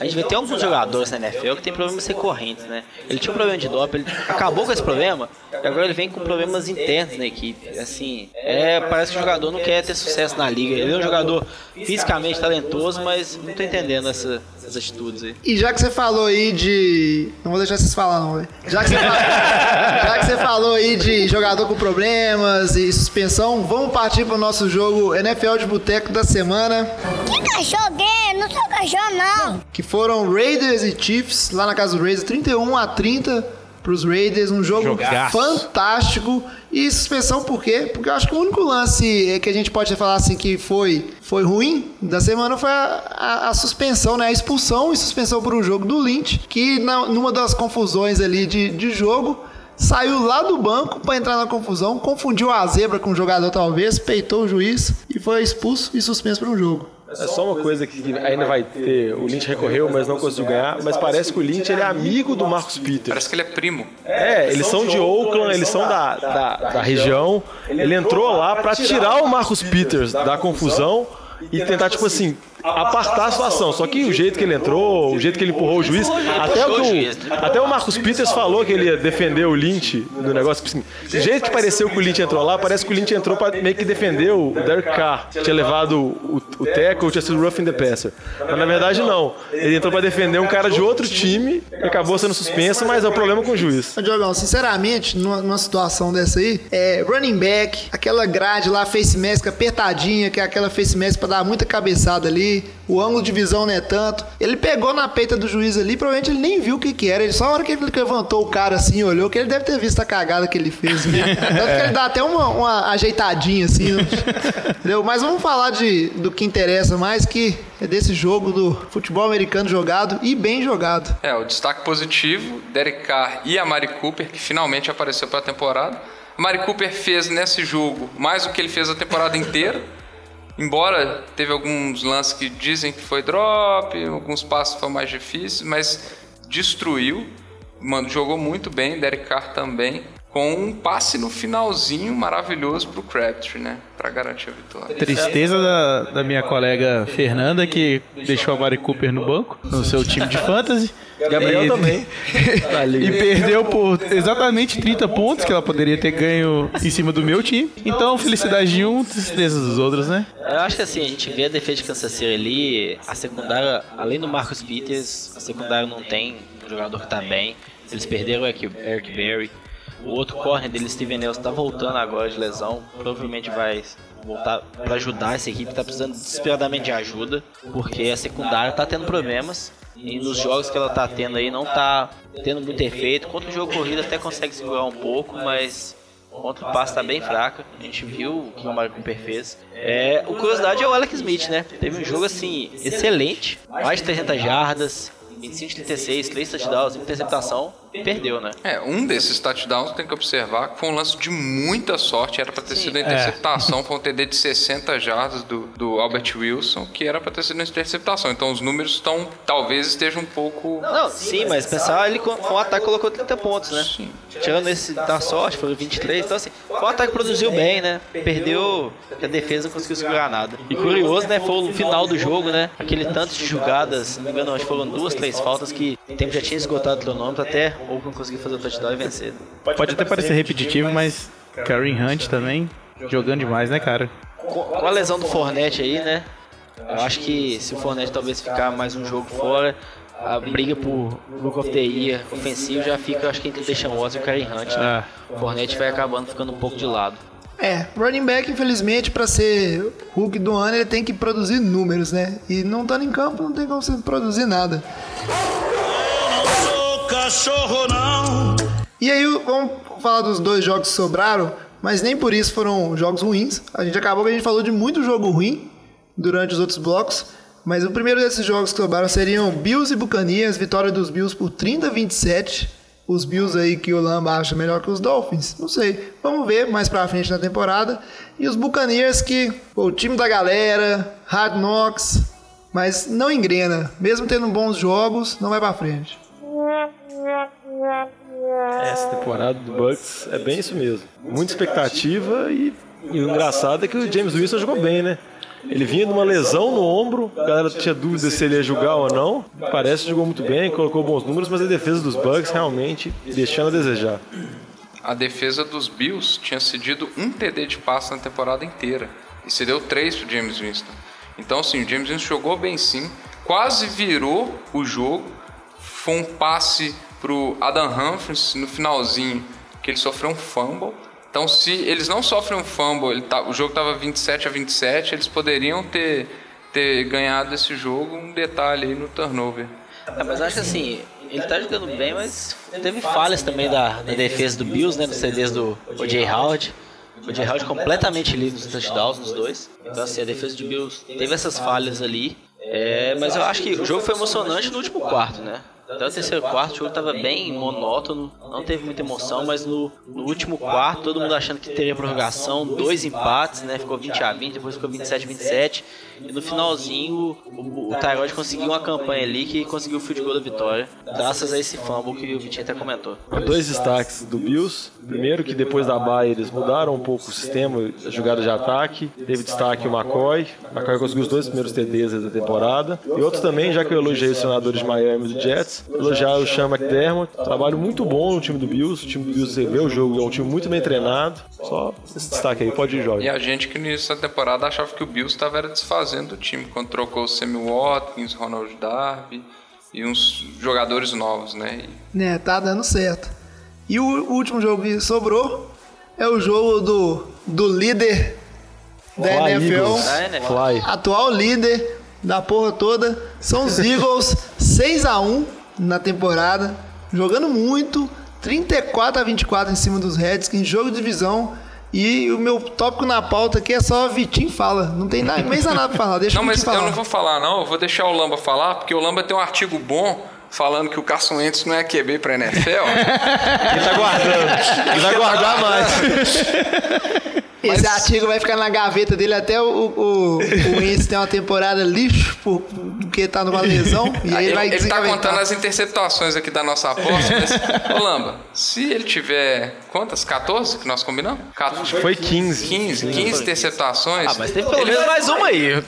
Speaker 5: A gente vê tem alguns jogadores na NFL que tem problemas recorrentes, né? Ele tinha um problema de doping, ele acabou com esse problema e agora ele vem com problemas internos na equipe. Assim, é, parece que o jogador não quer ter sucesso na liga. Ele é um jogador fisicamente talentoso, mas não tô entendendo essa- essas atitudes aí.
Speaker 1: E já que você falou aí de. Não vou deixar vocês falar, não, velho. Já, que você fa- já que você falou aí de jogador com problemas e suspensão, vamos partir pro nosso jogo NFL de Boteco da semana.
Speaker 8: Que cachorro gay? Não sou cachorro, não.
Speaker 1: Que foram Raiders e Chiefs, lá na casa do Raiders, 31 a 30 pros Raiders. Um jogo
Speaker 7: Jogaço.
Speaker 1: fantástico. E suspensão por quê? Porque eu acho que o único lance é que a gente pode falar assim que foi, foi ruim da semana foi a, a- a suspensão, né? A expulsão e suspensão por um jogo do Lynch, que na- numa das confusões ali de, de jogo. Saiu lá do banco pra entrar na confusão, confundiu a zebra com o jogador, talvez, peitou o juiz e foi expulso e suspenso por um jogo.
Speaker 4: É só uma coisa que ainda vai ter. O Lynch recorreu, mas não conseguiu ganhar. Mas parece que o Lynch ele é amigo do Marcus Peters.
Speaker 6: parece que ele é primo.
Speaker 4: É, eles são de Oakland, eles são da, da, da região. Ele entrou lá pra tirar o Marcus Peters da confusão e tentar, tipo assim, apartar a situação. Só que o jeito que ele entrou, o jeito que ele empurrou o juiz, até o, que o, até o Marcus Peters falou que ele ia defender o Lynch no negócio. Tipo assim, do jeito que pareceu que o Lynch entrou lá, parece que o Lynch entrou pra meio que defender o Derek Carr. Tinha levado o, o tackle, tinha sido rough in the passer. Mas na verdade não. Ele entrou pra defender um cara de outro time e acabou sendo suspenso, mas é o problema com o juiz.
Speaker 1: Diogão, sinceramente, numa, numa situação dessa aí, é running back, aquela grade lá, face mask apertadinha, que é aquela face mask pra dar muita cabeçada ali, o ângulo de visão não é tanto. Ele pegou na peita do juiz ali, provavelmente ele nem viu o que que era. Ele, só a hora que ele levantou o cara assim, olhou, que ele deve ter visto a cagada que ele fez. Né? Tanto que ele dá até uma, uma ajeitadinha assim. né? Entendeu? Mas vamos falar de, do que interessa mais, que é desse jogo do futebol americano jogado e bem jogado.
Speaker 6: É, o destaque positivo, Derek Carr e a Mari Cooper, que finalmente apareceu para a temporada. A Mari Cooper fez nesse jogo mais do que ele fez a temporada inteira. Embora teve alguns lances que dizem que foi drop, alguns passos foram mais difíceis, mas destruiu. Jogou muito bem, Derek Carr também. Com um passe no finalzinho maravilhoso pro Crabtree, né? Pra garantir a vitória.
Speaker 7: Tristeza da, da minha colega Fernanda, que deixou a Mari Cooper no banco, no seu time de fantasy.
Speaker 4: Gabriel
Speaker 7: E-
Speaker 4: também.
Speaker 7: E perdeu por exatamente 30 pontos que ela poderia ter ganho em cima do meu time. Então, felicidade de um, tristeza dos outros, né?
Speaker 5: Eu acho que assim, a gente vê a defesa de Kansas City ali, a secundária, além do Marcus Peters, a secundária não tem um jogador que tá bem. Eles perderam o Eric Berry. O outro corner deles, Steven Nelson, tá voltando agora de lesão. Provavelmente vai voltar para ajudar essa equipe, tá precisando desesperadamente de ajuda, porque a secundária tá tendo problemas. E nos jogos que ela tá tendo aí não tá tendo muito efeito. Contra o jogo corrido até consegue segurar um pouco, mas Contra o passe tá bem fraca. A gente viu o que o Mario Cooper fez. É, o curiosidade é o Alex Smith, né? Teve um jogo assim, excelente. Mais de 300 jardas, 25 de 36, 3 touchdowns, interceptação. Perdeu, né?
Speaker 6: É, um desses touchdowns tem que observar que foi um lance de muita sorte, era para ter sido a interceptação, foi um TD de 60 jardas do, do Albert Wilson, que era para ter sido a interceptação. Então os números estão, talvez estejam um pouco.
Speaker 5: Não, sim, mas pensar, ele com, com o ataque colocou 30 pontos, né?
Speaker 6: Sim.
Speaker 5: Tirando esse da sorte, foi 23. Então, assim, o ataque produziu bem, né? Perdeu, que a defesa não conseguiu segurar nada. E curioso, né? Foi o final do jogo, né? Aquele tanto de jogadas, não me engano, acho que foram duas, três faltas que o tempo já tinha esgotado o cronômetro até Oakland conseguir fazer o touchdown e vencer.
Speaker 7: Pode até parecer repetitivo, mas Kareem Hunt também jogando demais, né, cara?
Speaker 5: Com, com a lesão do Fornette aí, né? Eu acho que se o Fornette talvez ficar mais um jogo fora, a briga por Book of the Year ofensivo já fica, eu acho que entre o Deshaun Watson e o Karen Hunt, né?
Speaker 7: Ah.
Speaker 5: O Fornette vai acabando ficando um pouco de lado.
Speaker 1: É, running back, infelizmente, pra ser Hulk do ano, ele tem que produzir números, né? E não estando em campo, não tem como você produzir nada.
Speaker 2: Cachorro não.
Speaker 1: E aí, vamos falar dos dois jogos que sobraram, mas nem por isso foram jogos ruins. A gente acabou que a gente falou de muito jogo ruim durante os outros blocos. Mas o primeiro desses jogos que sobraram seriam Bills e Buccaneers, vitória dos Bills por 30 a 27. Os Bills aí que o Lamba acha melhor que os Dolphins, não sei. Vamos ver mais pra frente na temporada. E os Buccaneers que, pô, o time da galera, Hard Knocks, mas não engrena. Mesmo tendo bons jogos, não vai pra frente.
Speaker 4: Essa temporada do Bucks é bem isso mesmo. Muita expectativa e, e o engraçado é que o James Winston jogou bem, né? Ele vinha de uma lesão no ombro, a galera tinha dúvida se ele ia jogar ou não. Parece que jogou muito bem, colocou bons números, mas a defesa dos Bucks realmente deixando a desejar.
Speaker 6: A defesa dos Bills tinha cedido um TD de passe na temporada inteira. E cedeu três pro James Winston. Então, sim, o James Winston jogou bem sim. Quase virou o jogo. Foi um passe pro Adam Humphries no finalzinho, que ele sofreu um fumble. Então, se eles não sofrem um fumble, tá, o jogo estava 27 a 27, eles poderiam ter, ter ganhado esse jogo. Um detalhe aí no turnover.
Speaker 5: É, mas acho que assim, ele tá jogando bem, mas teve falhas também da, da defesa do Bills, né? Nos CDs do O.J. Howard. O J. Howard completamente livre nos touchdowns nos dois. Então, assim, a defesa de Bills teve essas falhas ali. É, mas eu acho que o jogo foi emocionante no último quarto, né? Até o terceiro quarto o jogo estava bem monótono, não teve muita emoção, mas no, no, último quarto, todo mundo achando que teria prorrogação, dois empates, né? Ficou 20 a 20, depois ficou 27 a 27. E no finalzinho, o, o Tyrod conseguiu uma campanha ali que conseguiu o field goal da vitória, graças a esse fumble que o Vitinho até comentou.
Speaker 4: Dois destaques do Bills. Primeiro que depois da bye eles mudaram um pouco o sistema, a jogada de ataque. Teve destaque o McCoy. O McCoy conseguiu os dois primeiros TDs da temporada. E outro também, já que eu elogiei os senadores de Miami e do Jets, elogiar o Sean McDermott. Trabalho muito bom no time do Bills. O time do Bills, você vê o jogo, é um time muito bem treinado. Só esse destaque aí, pode ir, Jorge.
Speaker 6: E a gente que nessa temporada achava que o Bills estava desfazendo o time, quando trocou o Sammy Watkins, Ronald Darby e uns jogadores novos, né?
Speaker 1: E... Né, tá dando certo. E o último jogo que sobrou é o jogo do, do líder da
Speaker 4: Fly
Speaker 1: NFL,
Speaker 4: Eagles. Fly.
Speaker 1: atual líder da porra toda. São os Eagles 6 a 1 na temporada, jogando muito, 34 a 24 em cima dos Redskins, jogo de divisão. E o meu tópico na pauta aqui é só Vitinho fala. Não tem nada, nem nada pra falar. Deixa
Speaker 6: não,
Speaker 1: o
Speaker 6: mas
Speaker 1: falar.
Speaker 6: eu não vou falar, não. Eu vou deixar o Lamba falar, porque o Lamba tem um artigo bom falando que o Carson Wentz não é QB pra NFL.
Speaker 4: Ele tá guardando. Ele vai guardar mais.
Speaker 1: Esse artigo vai ficar na gaveta dele até o, o, o Wentz ter uma temporada lixo, por- porque tá numa lesão. E aí ele, vai
Speaker 6: ele tá contando as interceptações aqui da nossa aposta. mas, Ô Lamba, se ele tiver quantas? 14 que nós combinamos? 14.
Speaker 4: Foi 15.
Speaker 6: 15, 15 interceptações.
Speaker 5: Ah, mas teve pelo menos mais uma aí.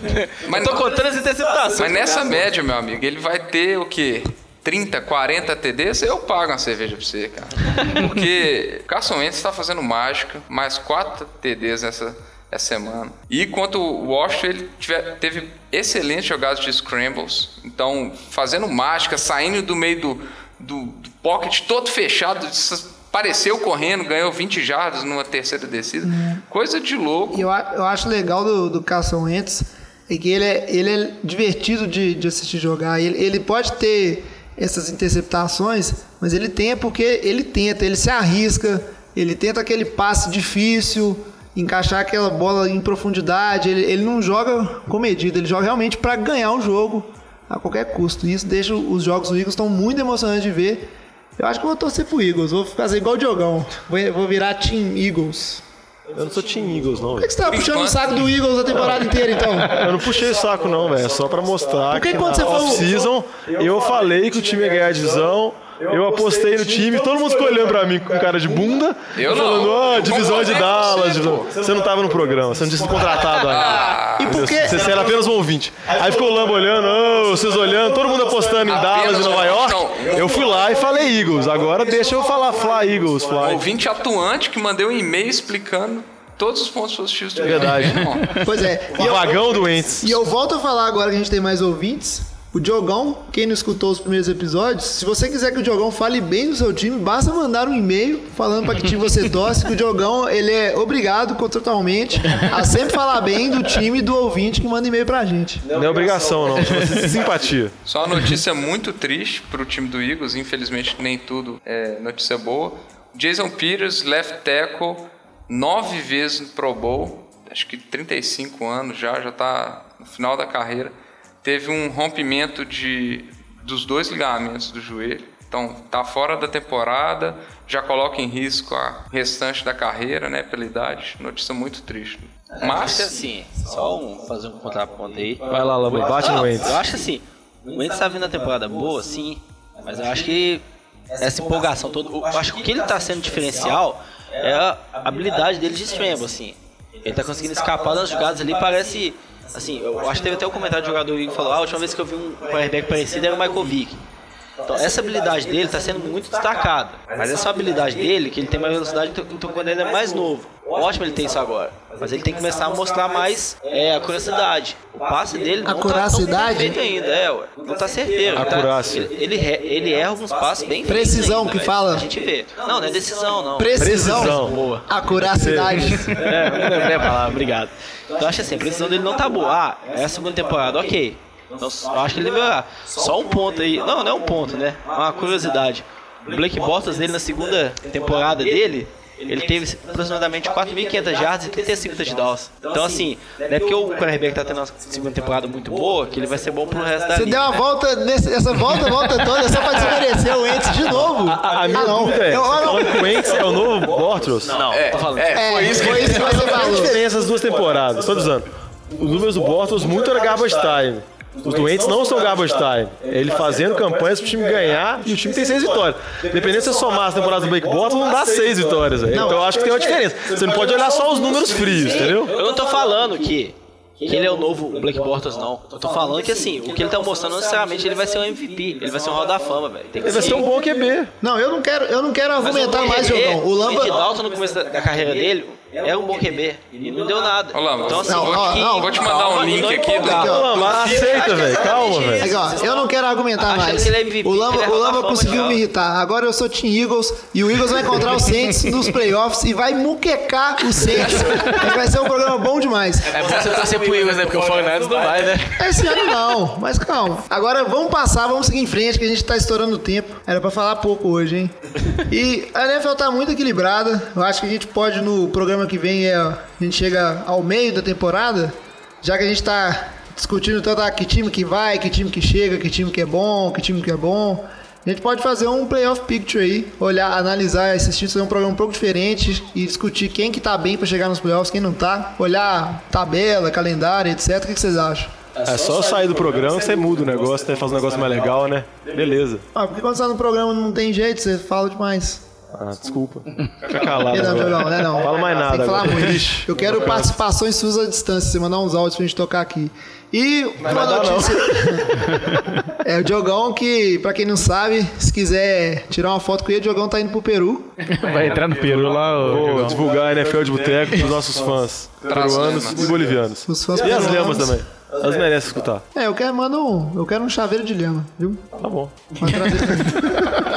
Speaker 6: Mas
Speaker 5: Eu tô contando as interceptações.
Speaker 6: Mas nessa média, meu amigo, ele vai ter o quê? 30, 40 TDs, eu pago uma cerveja pra você, cara. Porque o Carson Wentz tá fazendo mágica, mais 4 TDs nessa essa semana. E enquanto o Washington ele tiver- teve excelentes jogadas de scrambles, então fazendo mágica, saindo do meio do, do, do pocket todo fechado, apareceu correndo, ganhou 20 jardas numa terceira descida. Coisa de louco.
Speaker 1: E eu, eu acho legal do, do Carson Wentz é que ele é, ele é divertido de, de assistir jogar. Ele, ele pode ter essas interceptações, mas ele tem é porque ele tenta, ele se arrisca, ele tenta aquele passe difícil, encaixar aquela bola em profundidade. Ele, ele não joga com medida, ele joga realmente para ganhar o jogo a qualquer custo. E isso deixa os jogos do Eagles estão muito emocionantes de ver. Eu acho que vou torcer pro Eagles, vou fazer igual o Diogão, vou virar Team Eagles.
Speaker 4: Eu não sou Team Eagles, não,
Speaker 1: Por que,
Speaker 4: velho.
Speaker 1: que você tava puxando o saco do Eagles a temporada inteira, então?
Speaker 4: Eu não puxei o saco, não, velho. É só pra mostrar
Speaker 1: Por que
Speaker 4: que,
Speaker 1: quando
Speaker 4: na
Speaker 1: você falou-
Speaker 4: off-season eu falei que o time ia ganhar a divisão. Eu apostei no time, todo mundo ficou olhando pra mim com cara de bunda.
Speaker 6: Eu não.
Speaker 4: falando, ó,
Speaker 6: Eu
Speaker 4: divisão de
Speaker 6: com
Speaker 4: Dallas.
Speaker 6: você, pô.
Speaker 4: Você não tava no programa, você não tinha sido contratado ainda.
Speaker 1: E por que-
Speaker 4: Você você era apenas um ouvinte. Aí ficou o Lamba olhando, ô, vocês olhando, todo mundo apostando em Dallas e Nova York.
Speaker 6: não.
Speaker 4: Eu fui lá e falei Eagles. Agora deixa eu falar Fly Eagles,
Speaker 6: Um
Speaker 4: Fly.
Speaker 6: ouvinte atuante que mandei um e-mail explicando todos os pontos positivos do
Speaker 4: Verdade.
Speaker 6: Irmão,
Speaker 1: Pois é. E
Speaker 4: O
Speaker 1: eu,
Speaker 4: vagão do Wentz.
Speaker 1: e eu volto a falar agora que a gente tem mais ouvintes. O Diogão, quem não escutou os primeiros episódios, se você quiser que o Diogão fale bem do seu time, basta mandar um e-mail falando para que time você torce, que o Diogão, ele é obrigado contratualmente a sempre falar bem do time do ouvinte que manda e-mail pra gente.
Speaker 4: Não é obrigação, não. Chama-se simpatia.
Speaker 6: Só uma notícia muito triste para o time do Eagles, infelizmente nem tudo é notícia boa. Jason Peters, left tackle, nove vezes no Pro Bowl, acho que 35 anos já, já está no final da carreira. Teve um rompimento de, dos dois ligamentos do joelho, então tá fora da temporada, já coloca em risco a restante da carreira, né, pela idade. Notícia muito triste.
Speaker 5: Mas
Speaker 6: Mas
Speaker 5: assim, só um, fazer um contraponto aí.
Speaker 4: Vai lá, Lamba, bate no Wentz.
Speaker 5: Eu acho assim, o Wentz tá vindo na temporada boa, sim, mas eu acho que essa empolgação toda. Eu acho que o que ele tá sendo diferencial é a habilidade dele de scramble, assim. Ele tá conseguindo escapar das jogadas ali, parece. Assim, eu acho que teve até um comentário do jogador que falou: ah, a última vez que eu vi um quarterback parecido era o Michael Vick. Então, essa habilidade dele está sendo muito destacada. Mas essa habilidade dele, que ele tem mais velocidade, então, então quando ele é mais novo. Ótimo ele tem isso agora. Mas ele tem que começar a mostrar mais é, a curiosidade. O passe dele não tá tão perfeito ainda. É, ué. Não tá certeiro. Tá? Ele, ele, erra alguns passes bem feitos
Speaker 1: Precisão
Speaker 5: ainda,
Speaker 1: que
Speaker 5: velho.
Speaker 1: fala.
Speaker 5: A gente vê. Não, não é decisão, não.
Speaker 1: Precisão.
Speaker 4: Precisão. Boa.
Speaker 1: Acuracidade.
Speaker 5: É, não lembrei a palavra, obrigado. Então eu acho assim, a precisão dele não tá boa. Ah, é a segunda temporada, ok. Então, eu acho que ele melhorar. Só um ponto aí. Não, não é um ponto, né? É uma curiosidade. O Blake Bortles dele na segunda temporada dele, ele teve aproximadamente 4.500 jardas e 35 touchdowns. Então assim, não é porque o quarterback tá tendo uma segunda temporada muito boa que ele vai ser bom pro resto da
Speaker 1: Você
Speaker 5: liga.
Speaker 1: deu uma volta, nesse, essa volta, volta toda só pra desmerecer o Ents de novo.
Speaker 4: A, a minha
Speaker 1: ah, não.
Speaker 4: dúvida é,
Speaker 1: Eu-
Speaker 4: falando que o Wentz é o novo Bortles?
Speaker 5: Não, tô falando.
Speaker 1: É, foi isso que você
Speaker 4: Qual a
Speaker 1: falou.
Speaker 4: diferença das duas temporadas? Tô dizendo. Os números do Bortles muito era garbage time. Os doentes não são garbage time. É ele fazendo campanhas pro time ganhar e o time tem seis vitórias. Dependendo se você somar as temporadas do Blake Bortles, não dá seis vitórias. velho. Então eu acho que tem uma diferença. Você não pode olhar só os números frios, entendeu?
Speaker 5: Eu não tô falando que, que ele é o novo Blake Bortles, não. Eu tô falando que assim, o que ele tá mostrando não necessariamente ele vai ser um MVP, ele vai ser um Hall da Fama, velho.
Speaker 4: Ele vai ser um bom QB.
Speaker 1: Não, eu não quero, eu não quero argumentar
Speaker 5: o
Speaker 1: mais, Jogão. O Lamba.
Speaker 5: Dalton no começo da, da carreira dele era um bom QB e não deu nada.
Speaker 6: Ô, Lamba,
Speaker 5: então assim,
Speaker 1: não,
Speaker 6: vou,
Speaker 1: ó,
Speaker 6: te,
Speaker 1: não,
Speaker 6: vou te mandar
Speaker 5: calma,
Speaker 6: um link aqui do.
Speaker 4: aceita, velho. Calma, velho.
Speaker 1: Aqui, ó, eu não quero argumentar mais.
Speaker 5: que ele é MVP,
Speaker 1: o Lamba,
Speaker 5: é
Speaker 1: o Lamba
Speaker 5: Fama
Speaker 1: conseguiu me irritar. Agora eu sou Team Eagles e o Eagles vai encontrar o Saints nos playoffs e vai muquecar o Saints. Vai ser um programa bom demais.
Speaker 9: É bom você torcer pro Eagles, né? Porque o 49ers não vai, né?
Speaker 1: Esse ano não, mas calma. Agora vamos passar, vamos seguir em frente, que a gente tá estourando o tempo. Era pra falar pouco hoje, hein? E a NFL tá muito equilibrada. Eu acho que a gente pode, no programa que vem, é, a gente chega ao meio da temporada, já que a gente tá discutindo tanto ah, que time que vai, que time que chega, que time que é bom, que time que é bom. A gente pode fazer um playoff picture aí, olhar, analisar esses times, fazer um programa um pouco diferente e discutir quem que tá bem pra chegar nos playoffs, quem não tá. Olhar tabela, calendário, etc. O que que vocês acham?
Speaker 4: É só sair do programa que você muda o negócio, né? Faz um negócio mais legal, né? Beleza.
Speaker 1: Ah, porque quando você tá no programa não tem jeito, você fala demais.
Speaker 4: Ah, desculpa. Fica calado.
Speaker 1: Perdão,
Speaker 4: agora.
Speaker 1: Jogão, né não?
Speaker 4: Fala mais nada
Speaker 1: falar
Speaker 4: agora.
Speaker 1: muito. Eu quero participações suas à distância, você mandar uns áudios pra gente tocar aqui. E uma notícia. é o Diogão que, pra quem não sabe, se quiser tirar uma foto com ele, o Diogão tá indo pro Peru.
Speaker 7: Vai entrar no Peru lá, ô,
Speaker 4: Vou divulgar a NFL de boteco pros nossos fãs peruanos e bolivianos.
Speaker 1: Os fãs
Speaker 4: E as lhamas também. Elas merecem escutar.
Speaker 1: É, eu quero, mando um, eu quero um chaveiro de lhama, viu?
Speaker 4: Tá bom.
Speaker 1: Pode trazer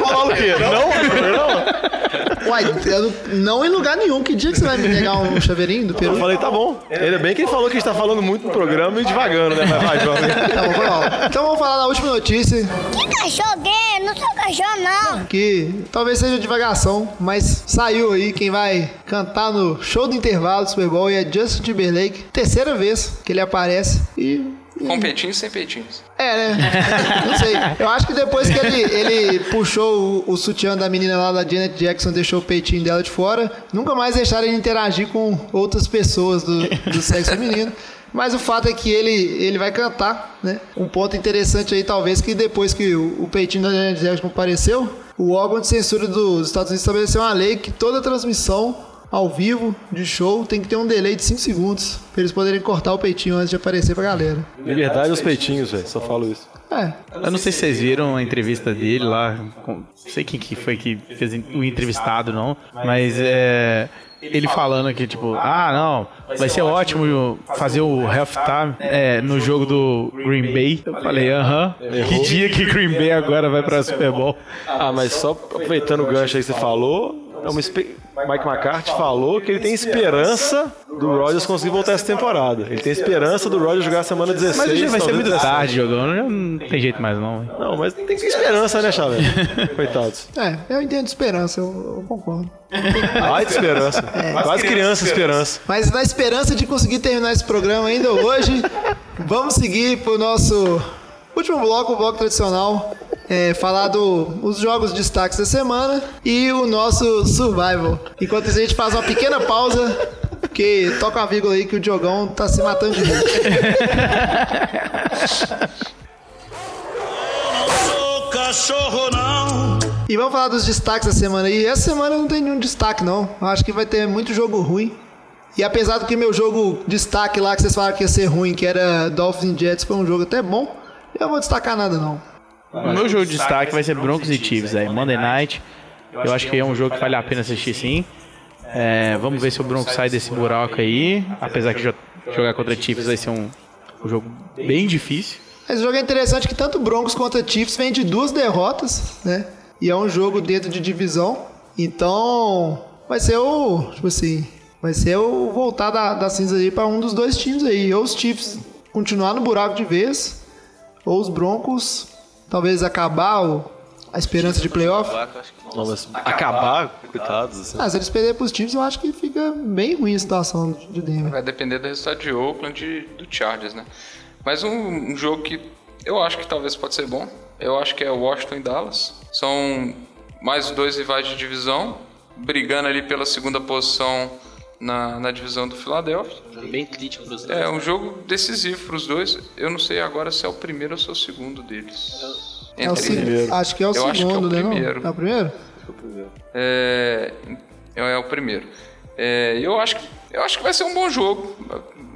Speaker 4: Fala o quê? Não? Não?
Speaker 1: Uai, eu não, não em lugar nenhum. Que dia que você vai me pegar um chaveirinho do
Speaker 4: Eu
Speaker 1: Peru?
Speaker 4: falei, tá bom. Ainda bem que ele falou que a gente tá falando muito no programa e devagando, né? Mas vai, João.
Speaker 1: Tá bom, foi mal. Então vamos falar da última notícia,
Speaker 8: Que cachorro gay? Não sou cachorro, não.
Speaker 1: que talvez seja divagação, mas saiu aí quem vai cantar no show do intervalo do Super Bowl e é Justin Timberlake. Terceira vez que ele aparece e.
Speaker 6: Com peitinhos sem peitinhos.
Speaker 1: É, né? Não sei. Eu acho que depois que ele, ele puxou o, o sutiã da menina lá da Janet Jackson, deixou o peitinho dela de fora, nunca mais deixaram ele interagir com outras pessoas do, do sexo feminino. Mas o fato é que ele, ele vai cantar, né? Um ponto interessante aí, talvez, que depois que o, o peitinho da Janet Jackson apareceu, o órgão de censura dos Estados Unidos estabeleceu uma lei que toda transmissão ao vivo de show tem que ter um delay de 5 segundos pra eles poderem cortar o peitinho antes de aparecer pra galera.
Speaker 4: Liberdade aos peitinhos, velho. Só falo isso.
Speaker 1: É,
Speaker 7: Eu não sei se vocês viram a entrevista dele lá. com- não sei quem que foi que fez o entrevistado, não. Mas é. Ele falando que, tipo, ah, não, vai ser ótimo fazer o halftime é, no jogo do Green Bay. Eu falei, aham. Que dia que Green Bay agora vai pra Super Bowl?
Speaker 4: Ah, mas só aproveitando o gancho aí que você falou, é uma espe- Mike McCarthy falou que ele tem esperança do Rodgers conseguir voltar essa temporada. Ele tem esperança do Rodgers jogar a semana 16.
Speaker 7: Mas hoje vai ser muito
Speaker 4: 17.
Speaker 7: tarde jogando, não tem jeito mais não.
Speaker 4: Não, mas tem que ter esperança, né, Chave? Coitados.
Speaker 1: é, eu entendo esperança, eu, eu concordo.
Speaker 4: Ai, de esperança. Quase criança esperança.
Speaker 1: Mas na esperança de conseguir terminar esse programa ainda hoje, vamos seguir pro nosso último bloco, o bloco tradicional. É, falar dos jogos destaques da semana e o nosso survival. Enquanto isso, a gente faz uma pequena pausa, que toca uma vírgula aí que o Diogão tá se matando de.
Speaker 2: Sou cachorro não.
Speaker 1: E vamos falar dos destaques da semana aí. Essa semana não tem nenhum destaque, não. Eu acho que vai ter muito jogo ruim. E apesar do que meu jogo destaque lá, que vocês falaram que ia ser ruim, que era Dolphins e Jets, foi um jogo até bom, eu não vou destacar nada, não.
Speaker 7: O meu jogo de destaque vai ser Broncos e Chiefs aí, Monday Night. Eu acho que é um jogo que vale a pena assistir sim. É, vamos ver se o Broncos sai desse buraco aí. Apesar que jo- jogar contra Chiefs vai ser um, um jogo bem difícil.
Speaker 1: O jogo é interessante que tanto Broncos quanto Chiefs vem de duas derrotas, né? E é um jogo dentro de divisão. Então, vai ser o, tipo assim, vai ser o voltar da, da cinza aí para um dos dois times aí. Ou os Chiefs continuar no buraco de vez, ou os Broncos talvez acabar o- a esperança de playoff.
Speaker 4: Não, mas acabar, coitados, assim.
Speaker 1: Ah, se eles perderem pros Chiefs, eu acho que fica bem ruim a situação de Denver.
Speaker 6: Vai depender do resultado de Oakland e do Chargers, né? Mas um, um jogo que eu acho que talvez pode ser bom, eu acho que é Washington e Dallas. São mais dois rivais de divisão, brigando ali pela segunda posição na, na divisão do Philadelphia.
Speaker 5: Bem crítico pros dois.
Speaker 6: É um jogo decisivo para os dois. Eu não sei agora se é o primeiro ou se é o segundo deles.
Speaker 1: É o
Speaker 6: eles.
Speaker 1: Acho que é o
Speaker 6: Eu acho que é o
Speaker 1: segundo, né? não?
Speaker 6: primeiro.
Speaker 1: É o primeiro?
Speaker 6: É, é o primeiro. É, eu, acho que, eu acho que vai ser um bom jogo.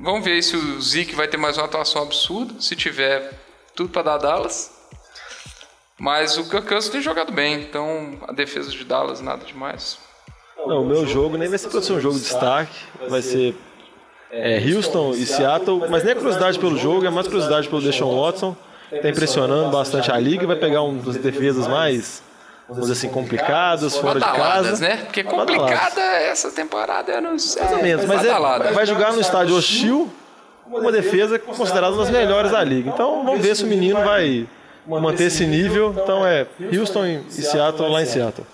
Speaker 6: Vamos ver se o Zeke vai ter mais uma atuação absurda. Se tiver, tudo para dar Dallas. Mas o Cousins tem jogado bem, então a defesa de Dallas nada demais.
Speaker 4: Não, o meu jogo nem vai ser pra ser um jogo de destaque, vai ser é, Houston e Seattle, mas nem é curiosidade pelo jogo, é mais curiosidade pelo Deshaun Watson. Tá impressionando bastante a liga, vai pegar um das defesas mais, vamos dizer assim, complicadas, fora de casa.
Speaker 6: né? Porque
Speaker 4: Badaladas.
Speaker 6: complicada essa temporada, não sei.
Speaker 4: Mais ou menos, mas é, vai jogar no estádio hostil, uma defesa considerada uma das melhores da liga. Então vamos ver se o menino vai manter esse nível. Então é Houston e Seattle lá em Seattle.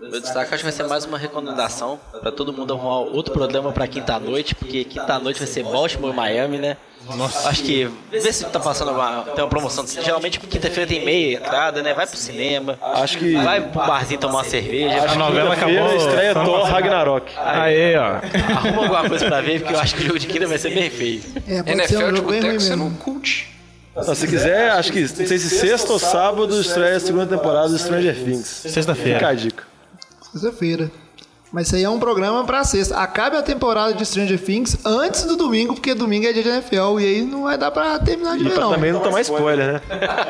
Speaker 5: Meu destaque acho que vai ser mais uma recomendação pra todo mundo arrumar outro programa pra quinta-noite, porque quinta-noite vai ser Baltimore e Miami, né? Nossa. Acho que vê se tá passando uma, tem uma promoção. Geralmente quinta-feira tem meia entrada, né? Vai pro cinema.
Speaker 4: Acho que
Speaker 5: Vai pro barzinho tomar uma cerveja.
Speaker 7: A novela acabou.
Speaker 4: estreia Thor Ragnarok.
Speaker 7: Aí, ó.
Speaker 5: Arruma alguma coisa pra ver, porque eu acho que o jogo de quinta vai ser bem feio.
Speaker 1: É,
Speaker 6: NFL
Speaker 1: um
Speaker 6: de boteco sendo um cult.
Speaker 4: Não, se quiser, acho que não sei se sexta ou sábado estreia a segunda temporada do Stranger Things.
Speaker 7: Sexta-feira.
Speaker 4: Fica a dica.
Speaker 1: Sexta-feira. Mas isso aí é um programa pra sexta. Acabe a temporada de Stranger Things antes do domingo, porque domingo é dia de NFL e aí não vai dar pra terminar de
Speaker 4: E
Speaker 1: ver, não.
Speaker 4: também não tomar spoiler, né?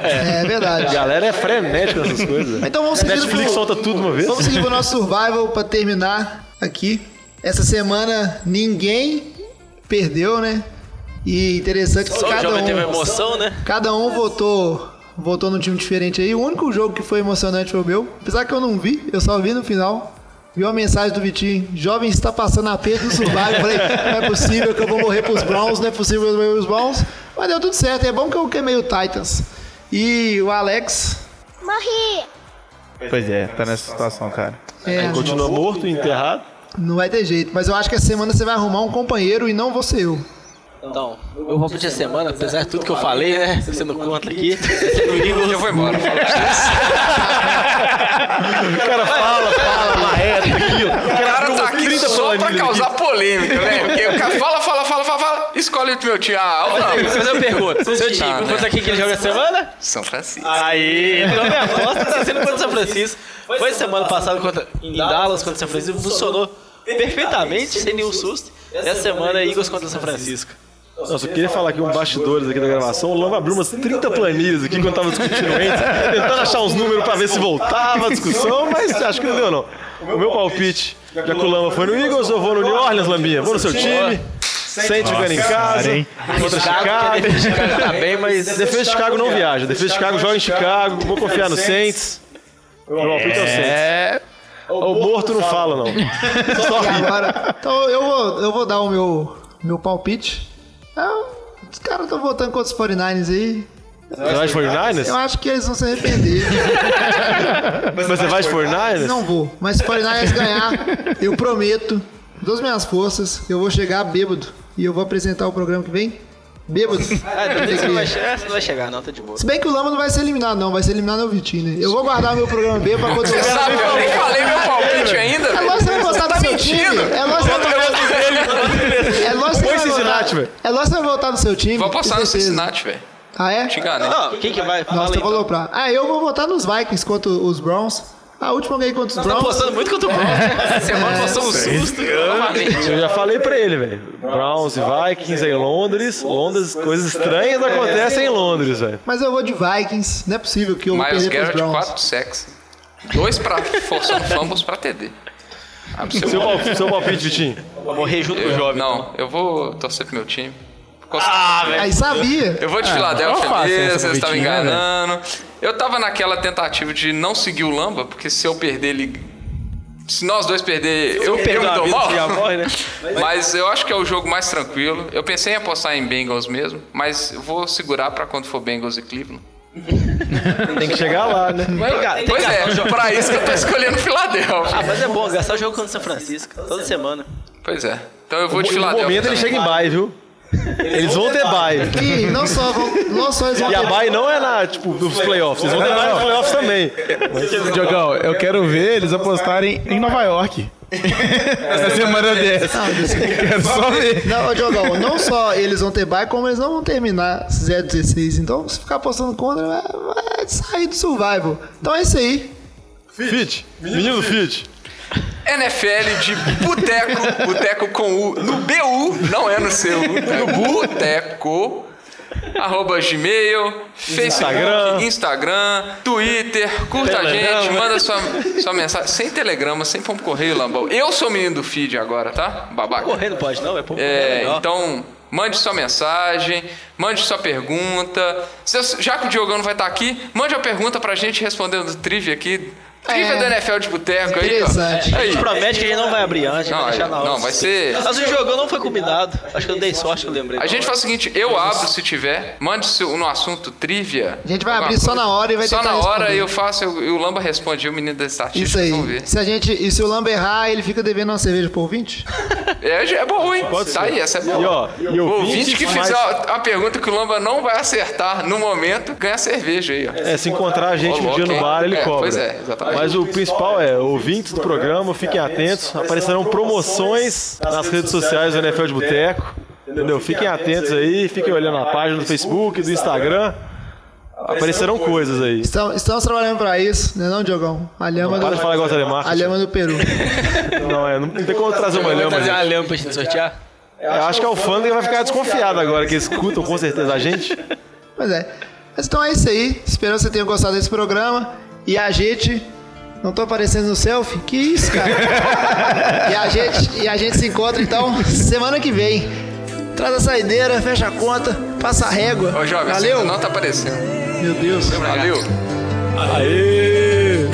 Speaker 1: É
Speaker 4: A
Speaker 1: verdade.
Speaker 4: galera é frenética nessas coisas.
Speaker 1: Então vamos seguir
Speaker 4: Netflix
Speaker 1: pro-
Speaker 4: solta tudo uma vez.
Speaker 1: Vamos seguir pro nosso survival pra terminar aqui. Essa semana ninguém perdeu, né? E interessante que
Speaker 5: Só
Speaker 1: cada
Speaker 5: jovem teve
Speaker 1: um,
Speaker 5: emoção, né?
Speaker 1: cada um votou, votou num time diferente aí. O único jogo que foi emocionante foi o meu. Apesar que eu não vi, eu só vi no final. Vi uma mensagem do Vitinho, jovem está passando aperto no survival. Falei, não é possível que eu vou morrer pros Browns, não é possível que eu vou morrer pros Browns. Mas deu tudo certo, é bom que eu queimei o Titans. E o Alex,
Speaker 8: Morri.
Speaker 7: Pois é, tá nessa situação, cara.
Speaker 1: é,
Speaker 4: Continua morto e enterrado.
Speaker 1: não vai ter jeito. Mas eu acho que essa semana você vai arrumar um companheiro e não ser eu.
Speaker 5: Então, eu vou pedir a semana, apesar de tudo que eu falei, né? Você não conta aqui. No Eagles.
Speaker 6: Eu vou embora. fala pra vocês.
Speaker 4: O cara fala, fala, marreta, aquilo. O
Speaker 6: O cara tá aqui
Speaker 4: 30
Speaker 6: só pra causar polêmica, né? Porque o cara fala, fala, fala, fala, fala, escolhe o meu time. Ah, não.
Speaker 5: Mas eu pergunto, seu time,
Speaker 6: Tá, né?
Speaker 5: contra quem que ele joga essa semana?
Speaker 6: São Francisco.
Speaker 5: Aí, então minha aposta tá sendo contra o São Francisco. Foi semana passada contra, em Dallas contra o São Francisco, funcionou perfeitamente, sem nenhum susto. Essa semana é Eagles contra o São Francisco.
Speaker 4: Nossa, eu queria falar aqui um bastidores aqui da gravação. O Lama abriu umas 30 planilhas aqui quando tava discutindo o Ents, tentando achar uns números pra ver se voltava a discussão, mas acho que não deu, não. O meu palpite, já que o Lama foi no Eagles, eu vou no New Orleans, Lambinha. Vou no seu time. Sente jogando em casa.
Speaker 7: cara?
Speaker 4: Contra
Speaker 5: Chicago, defesa de Chicago tá bem, mas
Speaker 4: Defesa de Chicago não viaja. Defesa de Chicago joga em Chicago. Vou confiar no Saints. Meu palpite é o Saints.
Speaker 7: É.
Speaker 4: O morto não fala, não. Só
Speaker 1: agora, então eu vou, eu vou dar o meu, meu palpite. É, os caras estão votando contra os 49ers aí.
Speaker 4: Você vai de 49ers?
Speaker 1: Eu acho que eles vão se arrepender.
Speaker 4: Mas você vai de 49ers?
Speaker 1: Não vou. Mas se o 49ers ganhar, eu prometo, das minhas forças, que eu vou chegar bêbado. E eu vou apresentar o programa que vem. Bêbado.
Speaker 5: Ah, não, você, não vai, chegar, você não vai chegar, não, tá de boa.
Speaker 1: Se bem que o Lama não vai ser eliminado, não. Vai ser eliminado no Vitinho, né? Eu vou guardar meu programa B pra quando
Speaker 6: Você sabe, eu nem falei meu palpite ainda.
Speaker 1: É lógico que você vai votar
Speaker 6: tá
Speaker 1: no seu time.
Speaker 6: mentindo.
Speaker 1: É lógico que vai votar É lógico que
Speaker 4: Põe
Speaker 1: você vai
Speaker 4: Cincinnati, velho.
Speaker 1: É lógico que você vai votar no seu time.
Speaker 6: Vou passar no. Cincinnati, velho.
Speaker 1: Ah, é?
Speaker 6: Te enganei.
Speaker 5: Não, quem que vai?
Speaker 1: Nossa, eu vou aloprar. Ah, eu vou votar nos Vikings contra os Browns. A última ganhei contra os
Speaker 5: Tá
Speaker 1: Browns.
Speaker 5: apostando muito contra o Brown. Essa semana passou um susto.
Speaker 4: Eu já falei pra ele, velho. Browns e Vikings em Londres. Londres, coisas estranhas acontecem em Londres, velho.
Speaker 1: Mas eu vou de Vikings. Não é possível que eu vou
Speaker 6: Miles
Speaker 1: perder pros
Speaker 6: Garrett,
Speaker 1: Browns.
Speaker 6: 4 sacks. Dois pra forçando fumbles pra TD. Absurdo.
Speaker 4: Seu, pal- seu palpite, Vitinho.
Speaker 5: Vou morrer junto com o jovem.
Speaker 6: Não, eu vou torcer pro meu time.
Speaker 1: Aí sabia.
Speaker 6: Eu vou de
Speaker 7: não
Speaker 6: Filadélfia mesmo,
Speaker 7: pro
Speaker 6: vocês estavam
Speaker 7: Vitinho, né,
Speaker 6: enganando. eu tava naquela tentativa de não seguir o Lamba, porque se eu perder ele. Se nós dois perder, eu, eu
Speaker 5: perder
Speaker 6: me dou mal.
Speaker 5: você morre, né?
Speaker 6: Mas eu acho que é o jogo mais tranquilo. Eu pensei em apostar em Bengals mesmo, mas eu vou segurar pra quando for Bengals e Cleveland.
Speaker 4: Tem que chegar lá, né?
Speaker 5: Tem que
Speaker 6: Pois é,
Speaker 5: jogo.
Speaker 6: pra isso que eu tô escolhendo Filadélfia.
Speaker 5: Ah, mas é bom gastar o jogo contra o São Francisco. Toda semana.
Speaker 6: Pois é. Então eu vou de
Speaker 4: No
Speaker 6: Filadélfia.
Speaker 4: momento ele
Speaker 6: também.
Speaker 4: chega em bye, viu? Eles vão ter bye.
Speaker 1: E não só, vão, não só eles vão
Speaker 4: E a
Speaker 1: ter
Speaker 4: bye não é na, tipo, dos playoffs. Eles vão ter bye nos playoffs também.
Speaker 7: Diogão, eu quero ver eles apostarem em Nova York. Essa semana dessa. Quero só ver.
Speaker 1: Não, Diogão, não só eles vão ter bye, como eles não vão terminar 0-16. Então, se ficar apostando contra, vai, vai sair do survival. Então é isso aí.
Speaker 4: Fit. Menino Fit.
Speaker 6: NFL de Boteco, Boteco com U, no BU, não é no seu, no Boteco, arroba Gmail, Facebook,
Speaker 4: Instagram.
Speaker 6: Instagram, Twitter, curta a gente, manda sua, sua mensagem, sem telegrama, sem pão correio, Lambão. Eu sou o menino do feed agora, tá? Babaca.
Speaker 5: Correr não pode, não. É pouco.
Speaker 6: É, então, mande sua mensagem, mande sua pergunta. Já que o Diogão não vai estar aqui, mande uma pergunta pra gente respondendo trivia aqui. Trivia
Speaker 1: É.
Speaker 6: da NFL de Boteco aí, ó.
Speaker 1: Interessante.
Speaker 5: A gente promete que a gente não vai abrir antes,
Speaker 6: Não,
Speaker 5: vai deixar na hora.
Speaker 6: não, vai ser-
Speaker 5: Mas o jogão não foi combinado. Acho que eu dei sorte que eu lembrei.
Speaker 6: A gente faz o seguinte, eu abro se tiver, mande no assunto trivia.
Speaker 1: A gente vai abrir só na hora e vai
Speaker 6: Só na hora
Speaker 1: responder.
Speaker 6: eu faço, eu- e o Lamba responde, e o menino da estatística,
Speaker 1: Isso aí.
Speaker 6: vamos ver.
Speaker 1: Se a gente, e se o Lamba errar, ele fica devendo uma cerveja por 20?
Speaker 6: É, é bom, hein? tá aí, essa é boa.
Speaker 4: E, ó, e
Speaker 6: o
Speaker 4: ouvinte
Speaker 6: ouvinte que
Speaker 4: faz-
Speaker 6: fizer a, a pergunta que o Lamba não vai acertar no momento, ganha cerveja aí, ó.
Speaker 4: É, se encontrar a gente um dia no bar, ele
Speaker 6: É,
Speaker 4: cobra.
Speaker 6: pois é, exatamente.
Speaker 4: Mas o principal é, ouvintes do programa, fiquem atentos. Aparecerão promoções nas redes sociais do NFL de Boteco. Entendeu? Fiquem atentos aí, fiquem olhando a página do Facebook, do Instagram. Aparecerão coisas aí.
Speaker 1: Estamos, estamos trabalhando pra isso, né não, Diogão? A lhama
Speaker 4: Para de
Speaker 1: do,
Speaker 4: falar igual
Speaker 1: a lhama do Peru.
Speaker 4: Não, é, não tem como trazer uma lhama.
Speaker 5: trazer uma
Speaker 4: gente.
Speaker 5: lhama pra gente sortear?
Speaker 4: Eu acho que a alfândega vai ficar desconfiada agora, que eles escutam com certeza a gente.
Speaker 1: Pois é. Mas então é isso aí. Espero que você tenha gostado desse programa. E a gente. Não tô aparecendo no selfie? Que isso, cara? e, a gente, e a gente se encontra então semana que vem. Traz a saideira, fecha a conta, passa a régua.
Speaker 6: Ô, jovem,
Speaker 1: Valeu?
Speaker 6: não tá aparecendo.
Speaker 1: Meu Deus.
Speaker 6: Valeu.
Speaker 4: Aê!